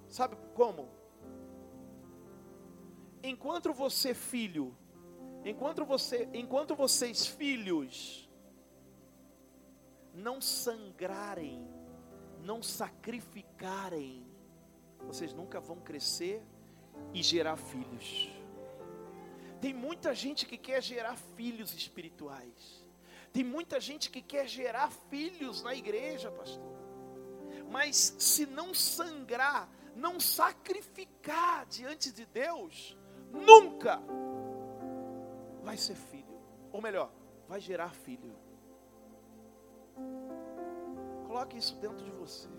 Sabe como? Enquanto você filho, enquanto você, enquanto vocês filhos não sangrarem, não sacrificarem, vocês nunca vão crescer e gerar filhos. Tem muita gente que quer gerar filhos espirituais. Tem muita gente que quer gerar filhos na igreja, pastor. Mas se não sangrar, não sacrificar diante de Deus, nunca vai ser filho. Ou melhor, vai gerar filho. Coloque isso dentro de você.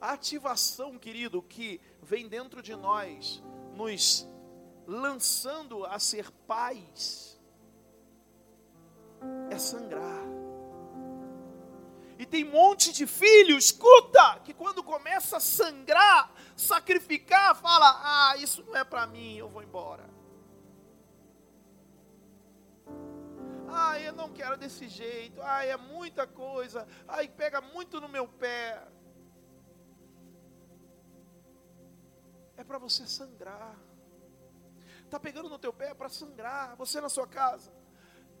A ativação, querido, que vem dentro de nós, nos lançando a ser pais, é sangrar. E tem um monte de filho, escuta, que quando começa a sangrar, sacrificar, fala: Ah, isso não é para mim, eu vou embora. Ah, eu não quero desse jeito. Ah, é muita coisa. Ai, pega muito no meu pé. É para você sangrar. Tá pegando no teu pé é para sangrar. Você na sua casa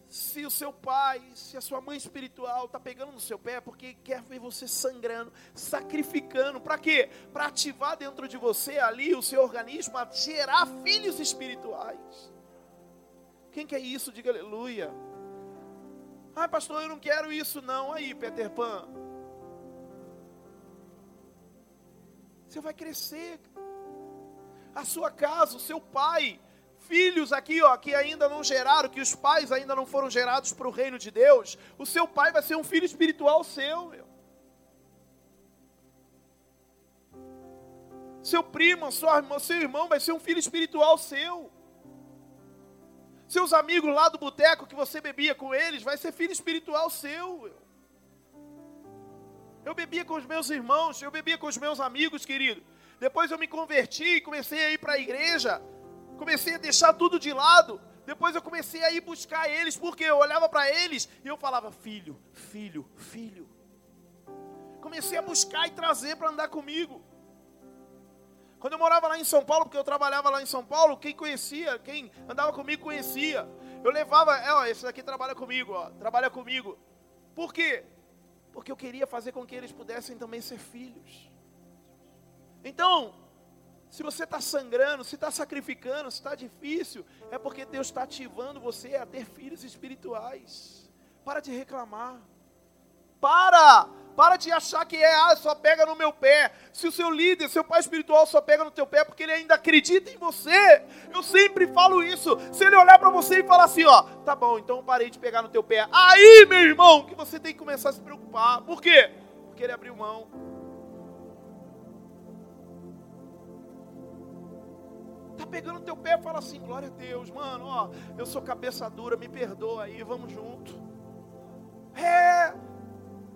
se o seu pai, se a sua mãe espiritual está pegando no seu pé, é porque quer ver você sangrando, sacrificando, para quê? Para ativar dentro de você ali o seu organismo a gerar filhos espirituais. Quem quer isso? Diga aleluia. Ah, pastor, eu não quero isso não. Aí, Peter Pan. Você vai crescer. A sua casa, o seu pai, filhos aqui, ó, que ainda não geraram, que os pais ainda não foram gerados para o reino de Deus, o seu pai vai ser um filho espiritual seu, meu. Seu primo, sua seu irmão vai ser um filho espiritual seu. Seus amigos lá do boteco que você bebia com eles, vai ser filho espiritual seu. Eu bebia com os meus irmãos, eu bebia com os meus amigos, querido. Depois eu me converti e comecei a ir para a igreja. Comecei a deixar tudo de lado. Depois eu comecei a ir buscar eles, porque eu olhava para eles e eu falava: Filho, filho, filho. Comecei a buscar e trazer para andar comigo. Quando eu morava lá em São Paulo, porque eu trabalhava lá em São Paulo, quem conhecia, quem andava comigo conhecia. Eu levava, é, ó, esse daqui trabalha comigo, ó, trabalha comigo. Por quê? Porque eu queria fazer com que eles pudessem também ser filhos. Então, se você está sangrando, se está sacrificando, se está difícil, é porque Deus está ativando você a ter filhos espirituais. Para de reclamar. Para! Para de achar que é, ah, só pega no meu pé. Se o seu líder, seu pai espiritual só pega no teu pé porque ele ainda acredita em você. Eu sempre falo isso. Se ele olhar para você e falar assim, ó, tá bom, então parei de pegar no teu pé. Aí, meu irmão, que você tem que começar a se preocupar. Por quê? Porque ele abriu mão. Pegando teu pé fala assim, glória a Deus, mano, ó, eu sou cabeça dura, me perdoa aí, vamos junto. É,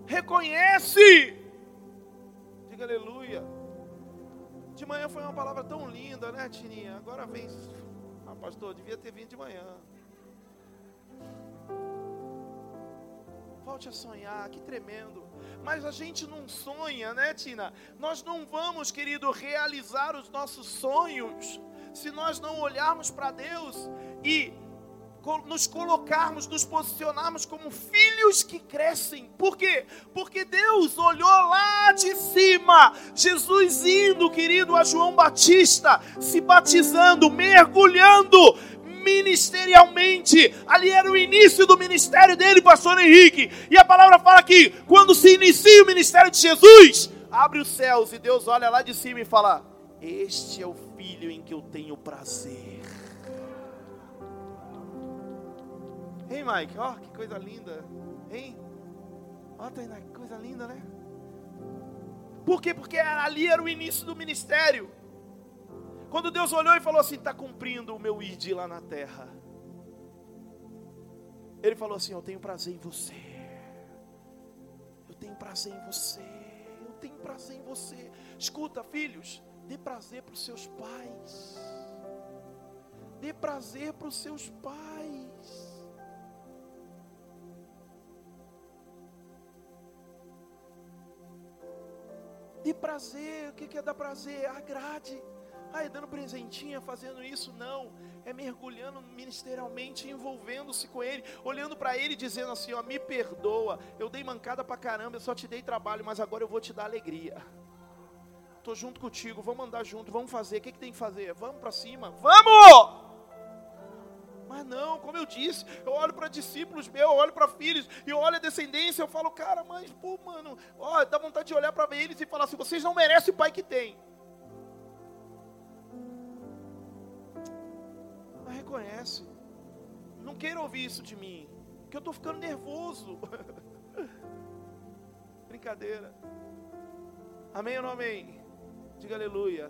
reconhece. Diga aleluia. De manhã foi uma palavra tão linda, né, Tininha? Agora vem. Ah, pastor, devia ter vindo de manhã. Volte a sonhar, que tremendo. Mas a gente não sonha, né, Tina? Nós não vamos, querido, realizar os nossos sonhos se nós não olharmos para Deus e nos colocarmos, nos posicionarmos como filhos que crescem. Por quê? Porque Deus olhou lá de cima, Jesus indo, querido, a João Batista, se batizando, mergulhando ministerialmente. Ali era o início do ministério dele, pastor Henrique. E a palavra fala que quando se inicia o ministério de Jesus, abre os céus e Deus olha lá de cima e fala: Este é o filho em que eu tenho prazer. Hein, Mike? Ó, oh, que coisa linda. Hein? Ó, oh, Tainá, que coisa linda, né? Por quê? Porque ali era o início do ministério. Quando Deus olhou e falou assim: está cumprindo o meu id lá na terra. Ele falou assim: Eu tenho prazer em você. Eu tenho prazer em você. Eu tenho prazer em você. Escuta, filhos, dê prazer para os seus pais. Dê prazer para os seus pais. Dê prazer, o que é dar prazer? Agrade. Ah, é dando presentinha, fazendo isso? Não. É mergulhando ministerialmente, envolvendo-se com Ele, olhando para Ele, dizendo assim: ó, me perdoa, eu dei mancada para caramba, eu só te dei trabalho, mas agora eu vou te dar alegria. Estou junto contigo, vamos andar junto, vamos fazer. O que, que tem que fazer? Vamos para cima, vamos! Mas não, como eu disse, eu olho para discípulos meus, eu olho para filhos, e olho a descendência, eu falo, cara, mas, pô, mano, ó, dá vontade de olhar para eles e falar assim: vocês não merecem o pai que tem. Mas reconhece, não queira ouvir isso de mim, que eu estou ficando nervoso. Brincadeira. Amém ou não amém? Diga aleluia.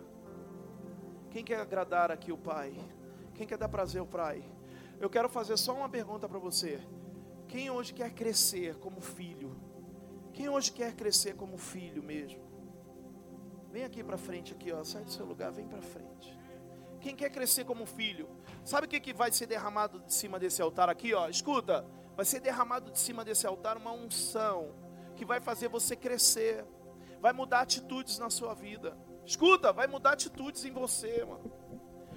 Quem quer agradar aqui o Pai? Quem quer dar prazer ao Pai? Eu quero fazer só uma pergunta para você. Quem hoje quer crescer como filho? Quem hoje quer crescer como filho mesmo? Vem aqui para frente aqui, ó, sai do seu lugar, vem para frente. Quem quer crescer como filho? Sabe o que, que vai ser derramado de cima desse altar aqui, ó? Escuta, vai ser derramado de cima desse altar uma unção que vai fazer você crescer, vai mudar atitudes na sua vida. Escuta, vai mudar atitudes em você, mano.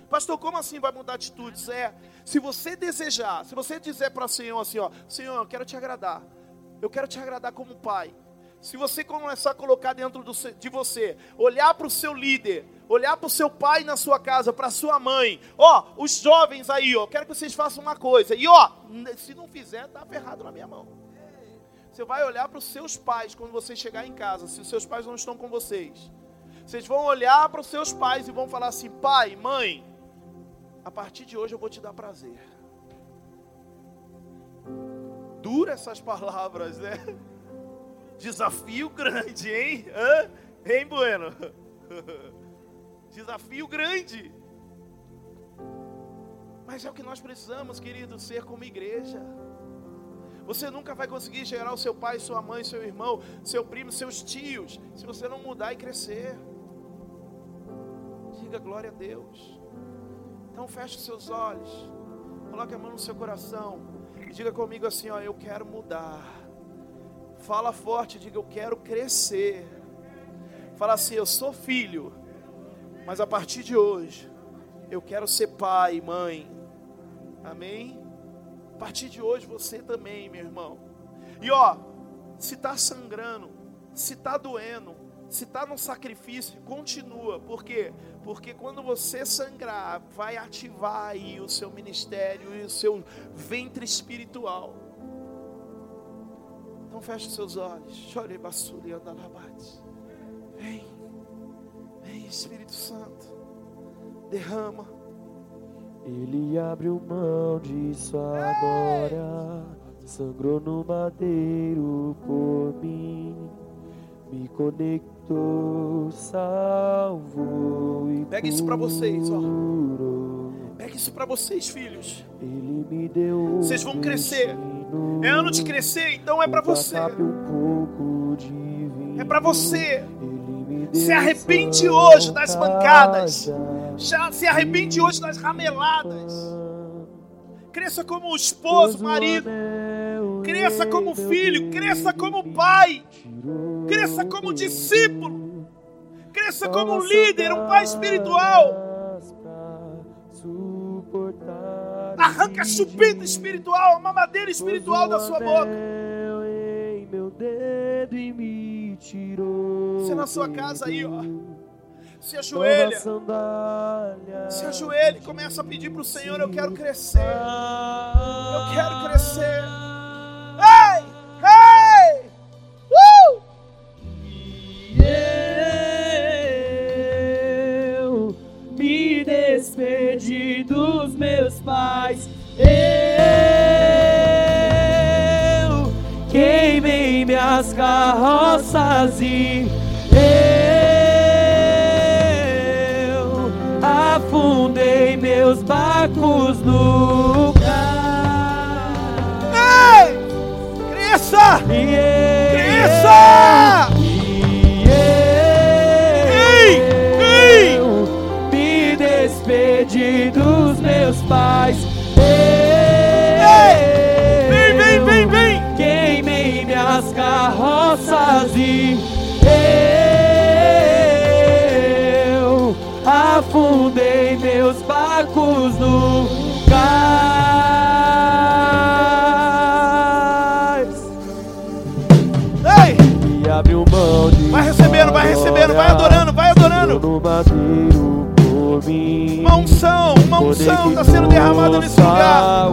Pastor, como assim vai mudar atitudes? É, se você desejar, se você dizer para o Senhor assim, ó, Senhor, eu quero te agradar. Eu quero te agradar como pai. Se você começar a colocar dentro do, de você, olhar para o seu líder, olhar para o seu pai na sua casa, para a sua mãe, ó, os jovens aí, ó, quero que vocês façam uma coisa. E ó, se não fizer, tá ferrado na minha mão. Você vai olhar para os seus pais quando você chegar em casa, se os seus pais não estão com vocês. Vocês vão olhar para os seus pais e vão falar assim: pai, mãe, a partir de hoje eu vou te dar prazer. Dura essas palavras, né? Desafio grande, hein? Hã? Hein, Bueno? Desafio grande. Mas é o que nós precisamos, querido, ser como igreja. Você nunca vai conseguir gerar o seu pai, sua mãe, seu irmão, seu primo, seus tios, se você não mudar e crescer. Diga glória a Deus. Então feche os seus olhos, coloque a mão no seu coração e diga comigo assim: ó, eu quero mudar. Fala forte, diga eu quero crescer. Fala assim: eu sou filho, mas a partir de hoje eu quero ser pai, mãe. Amém? A partir de hoje você também, meu irmão. E ó, se está sangrando, se está doendo, se está no sacrifício, continua. Por quê? Porque quando você sangrar, vai ativar aí o seu ministério e o seu ventre espiritual. Então feche seus olhos. Chore basuri andalabate. Vem. Vem, Espírito Santo. Derrama. Ele abriu mão de sua glória, sangrou no madeiro por mim, me conectou, salvou e Pega isso para vocês, ó. Pega isso para vocês, filhos. Ele me deu Vocês vão crescer. É ano de crescer, então é para você. É para você. Se arrepende hoje das pancadas. casa. Já se arrepende hoje das rameladas. Cresça como esposo, marido. Cresça como filho. Cresça como pai. Cresça como discípulo. Cresça como um líder, um pai espiritual. Arranca a chupeta espiritual, a mamadeira espiritual da sua boca. Você na sua casa aí, ó. Se ajoelha. Se ajoelha e começa a pedir para o Senhor: Eu quero crescer. Eu quero crescer. Dos meus pais. Eu queimei minhas carroças e eu afundei meus barcos no mar. Ei! Cresça! E Cresça! Meus pais. Vem, vem, vem, vem! Queimei minhas carroças e eu afundei meus barcos no cais. Ei! E abriu mão de Vai recebendo, vai recebendo, vai adorando, vai adorando. no madeiro por mim. Uma unção, uma unção está sendo derramada nesse lugar.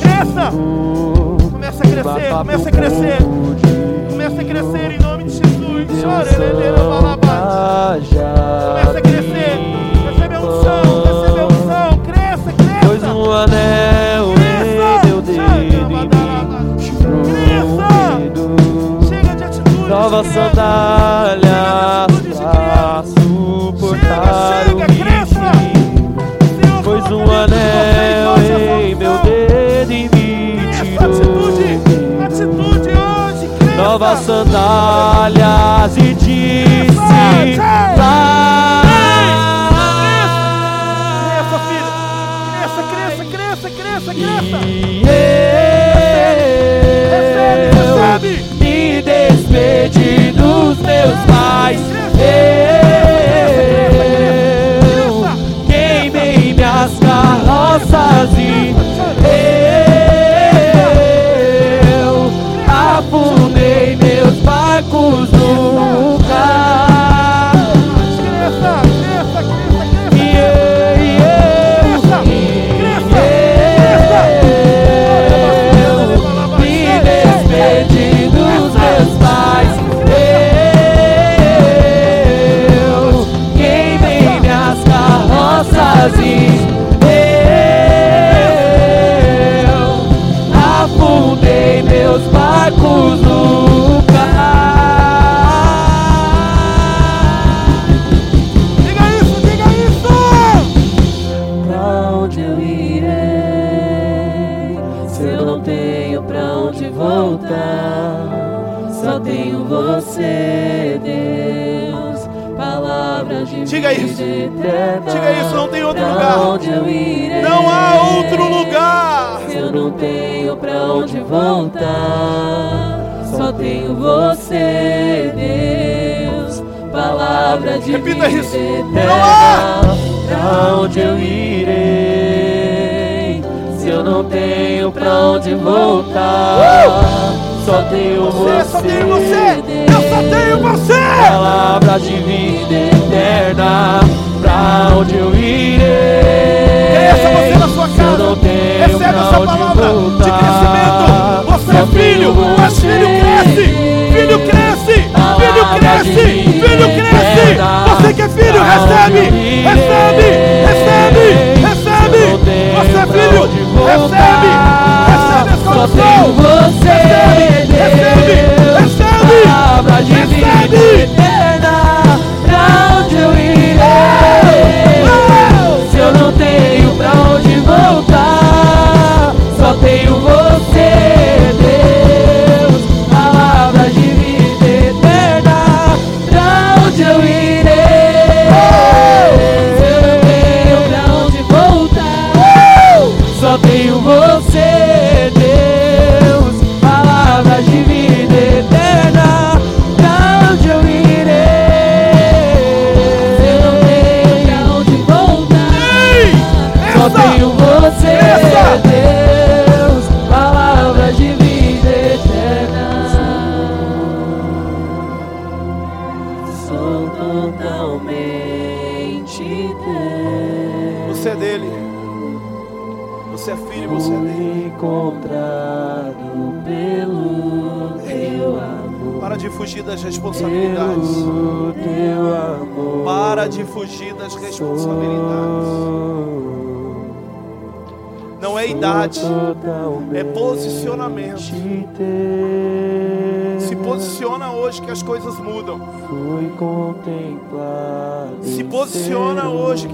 Cresça! Começa a crescer, começa a crescer. Começa a crescer em nome de Jesus. Começa a crescer. Recebe a unção, recebe a unção. Cresça, Pois cresça. um anel atitude de pra suportar Chega, o chega. Senhor, Pois um anel em meu dedo e me tirou atitude hoje. Cresça. Novas sandálias e disse Cresça, filho. Cresça, cresça, cresça, cresça, cresça. E Recebe, eu recebe. me despedi dos meus pais. Eu queimei minhas carroças e Diga isso, não tem outro lugar. Não há outro lugar. Eu não tenho pra onde voltar. Só tenho você, Deus. Palavra de Repita vida isso. eterna. Não há. Pra onde eu irei? Se eu não tenho pra onde voltar. Só tenho Você, você. só tenho você. Eu só tenho você. Palavra de vida eterna, pra onde eu irei? Essa você na sua casa. Recebe essa onde palavra de crescimento. Você é filho, mas filho cresce. Filho cresce. Filho cresce. Filho cresce. Você que é filho, recebe. Recebe. Recebe. Recebe. Tenho Você é filho. Recebe. Recebe essa você, Recebe. Recebe. Vida Recebe. Não tenho pra onde voltar,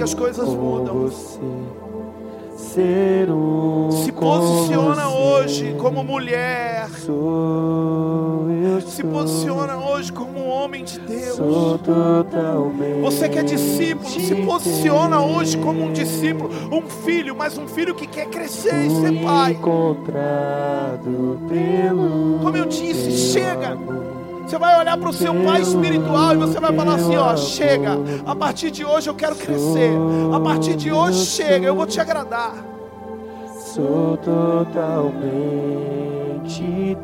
as coisas mudam. Se posiciona hoje como mulher. Se posiciona hoje como homem de Deus. Você que é discípulo, se posiciona hoje como um discípulo, um filho, mas um filho que quer crescer e ser pai. Como eu disse, chega. Você vai olhar para o seu pai espiritual e você vai falar assim: ó, chega. A partir de hoje eu quero crescer. A partir de hoje chega, eu vou te agradar. Sou totalmente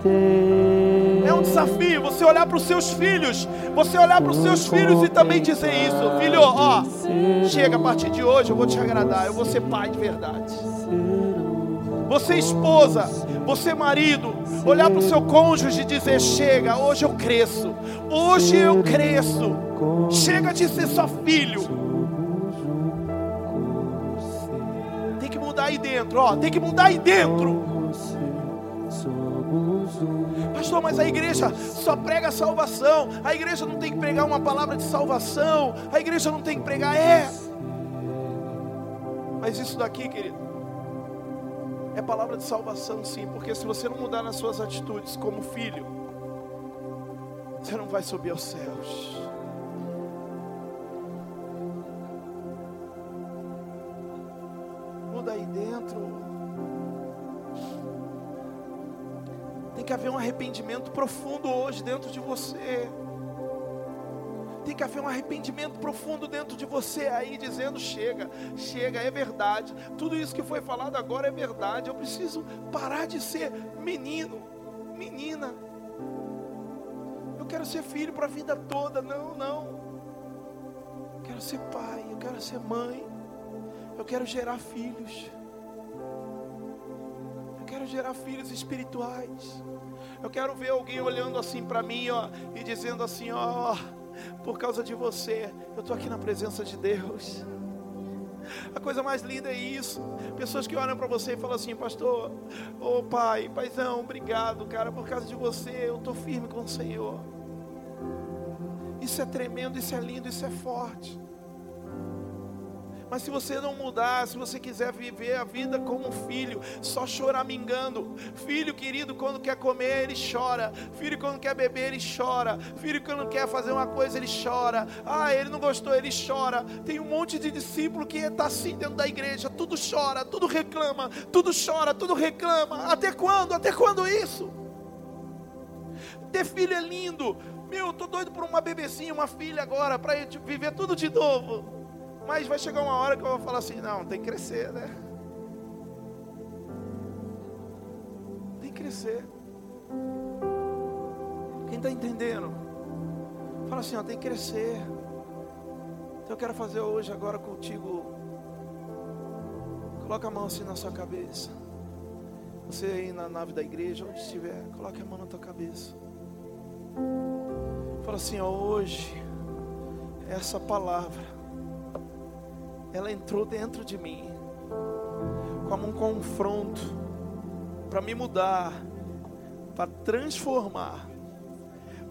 teu. É um desafio você olhar para os seus filhos, você olhar para os seus filhos e também dizer isso, filho, ó, chega a partir de hoje eu vou te agradar, eu vou ser pai de verdade. Você esposa, você marido, olhar para o seu cônjuge e dizer: chega, hoje eu cresço, hoje eu cresço. Chega de ser só filho. Tem que mudar aí dentro, ó, tem que mudar aí dentro. Pastor, mas a igreja só prega salvação. A igreja não tem que pregar uma palavra de salvação. A igreja não tem que pregar, é. Mas isso daqui, querido, é palavra de salvação, sim. Porque se você não mudar nas suas atitudes como filho, você não vai subir aos céus. Muda aí dentro. Tem que haver um arrependimento profundo hoje dentro de você. Tem que haver um arrependimento profundo dentro de você aí, dizendo: chega, chega, é verdade. Tudo isso que foi falado agora é verdade. Eu preciso parar de ser menino, menina. Eu quero ser filho para a vida toda. Não, não. Eu quero ser pai, eu quero ser mãe. Eu quero gerar filhos. Eu quero gerar filhos espirituais. Eu quero ver alguém olhando assim para mim, ó, e dizendo assim, ó, por causa de você, eu estou aqui na presença de Deus. A coisa mais linda é isso. Pessoas que olham para você e falam assim, pastor, ô pai, paizão, obrigado, cara, por causa de você, eu estou firme com o Senhor. Isso é tremendo, isso é lindo, isso é forte. Mas se você não mudar, se você quiser viver a vida como um filho, só choramingando. Filho querido, quando quer comer, ele chora. Filho, quando quer beber, ele chora. Filho, quando quer fazer uma coisa, ele chora. Ah, ele não gostou, ele chora. Tem um monte de discípulo que está assim dentro da igreja. Tudo chora, tudo reclama, tudo chora, tudo reclama. Até quando? Até quando isso? Ter filho é lindo. Meu, eu tô doido por uma bebecinha, uma filha agora, para viver tudo de novo. Mas vai chegar uma hora que eu vou falar assim: não, tem que crescer, né? Tem que crescer. Quem está entendendo? Fala assim: ó, tem que crescer. Então eu quero fazer hoje, agora contigo. Coloca a mão assim na sua cabeça. Você aí na nave da igreja, onde estiver, coloque a mão na tua cabeça. Fala assim: ó, hoje, essa palavra ela entrou dentro de mim, como um confronto, para me mudar, para transformar,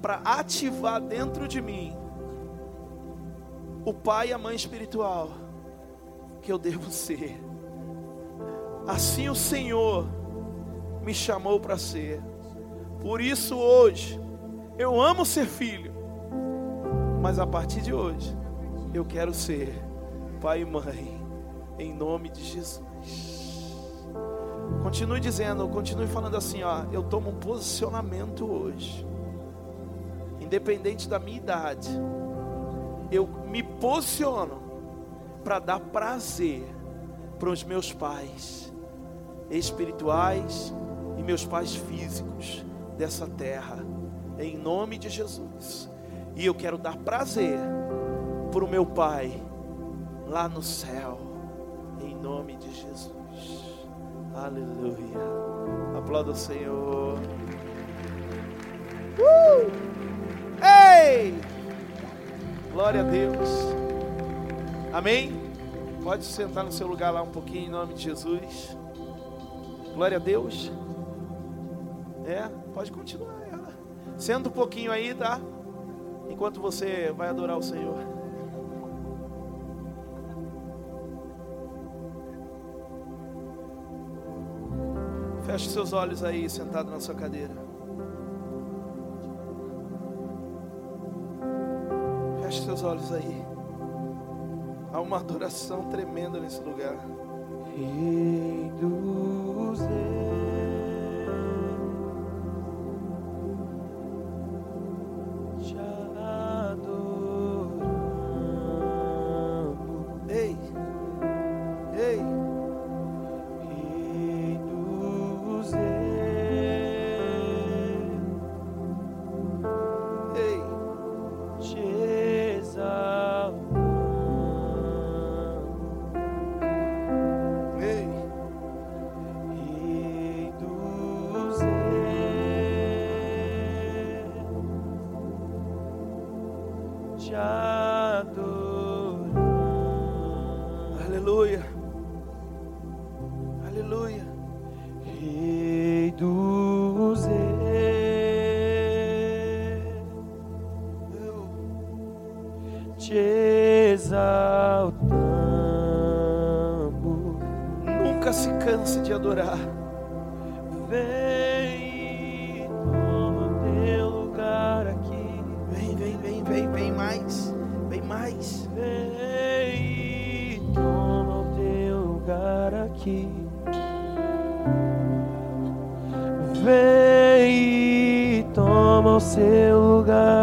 para ativar dentro de mim o pai e a mãe espiritual que eu devo ser. Assim o Senhor me chamou para ser. Por isso hoje eu amo ser filho, mas a partir de hoje eu quero ser pai e mãe, em nome de Jesus. Continue dizendo, continue falando assim, ó, eu tomo um posicionamento hoje. Independente da minha idade, eu me posiciono para dar prazer para os meus pais espirituais e meus pais físicos dessa terra, em nome de Jesus. E eu quero dar prazer para o meu pai lá no céu, em nome de Jesus. Aleluia. Aplauda o Senhor. Uh! Ei! Glória a Deus. Amém? Pode sentar no seu lugar lá um pouquinho em nome de Jesus. Glória a Deus. É, pode continuar. Ela. Senta um pouquinho aí, tá? Enquanto você vai adorar o Senhor. Feche seus olhos aí, sentado na sua cadeira. Feche seus olhos aí. Há uma adoração tremenda nesse lugar. Rei dos mais. Ei, toma o teu lugar aqui. Vem, toma o seu lugar.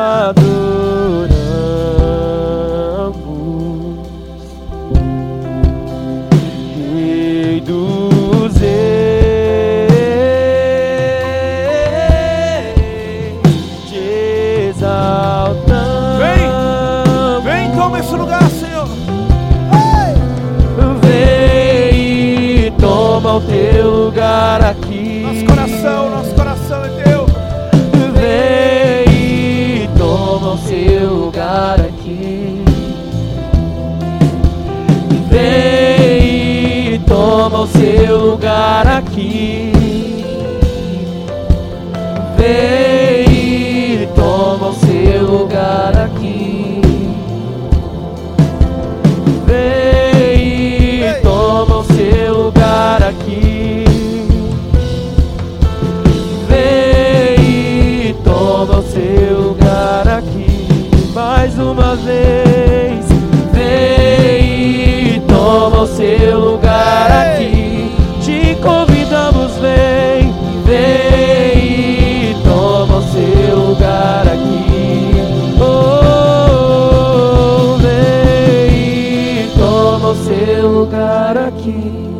toma o seu lugar aqui. Vem e toma o seu lugar aqui. Vem e toma o seu lugar aqui. Vem e toma o seu lugar aqui. Mais uma vez. Toma o seu lugar aqui. Te convidamos, vem. Vem e toma o seu lugar aqui. Oh, vem e toma o seu lugar aqui.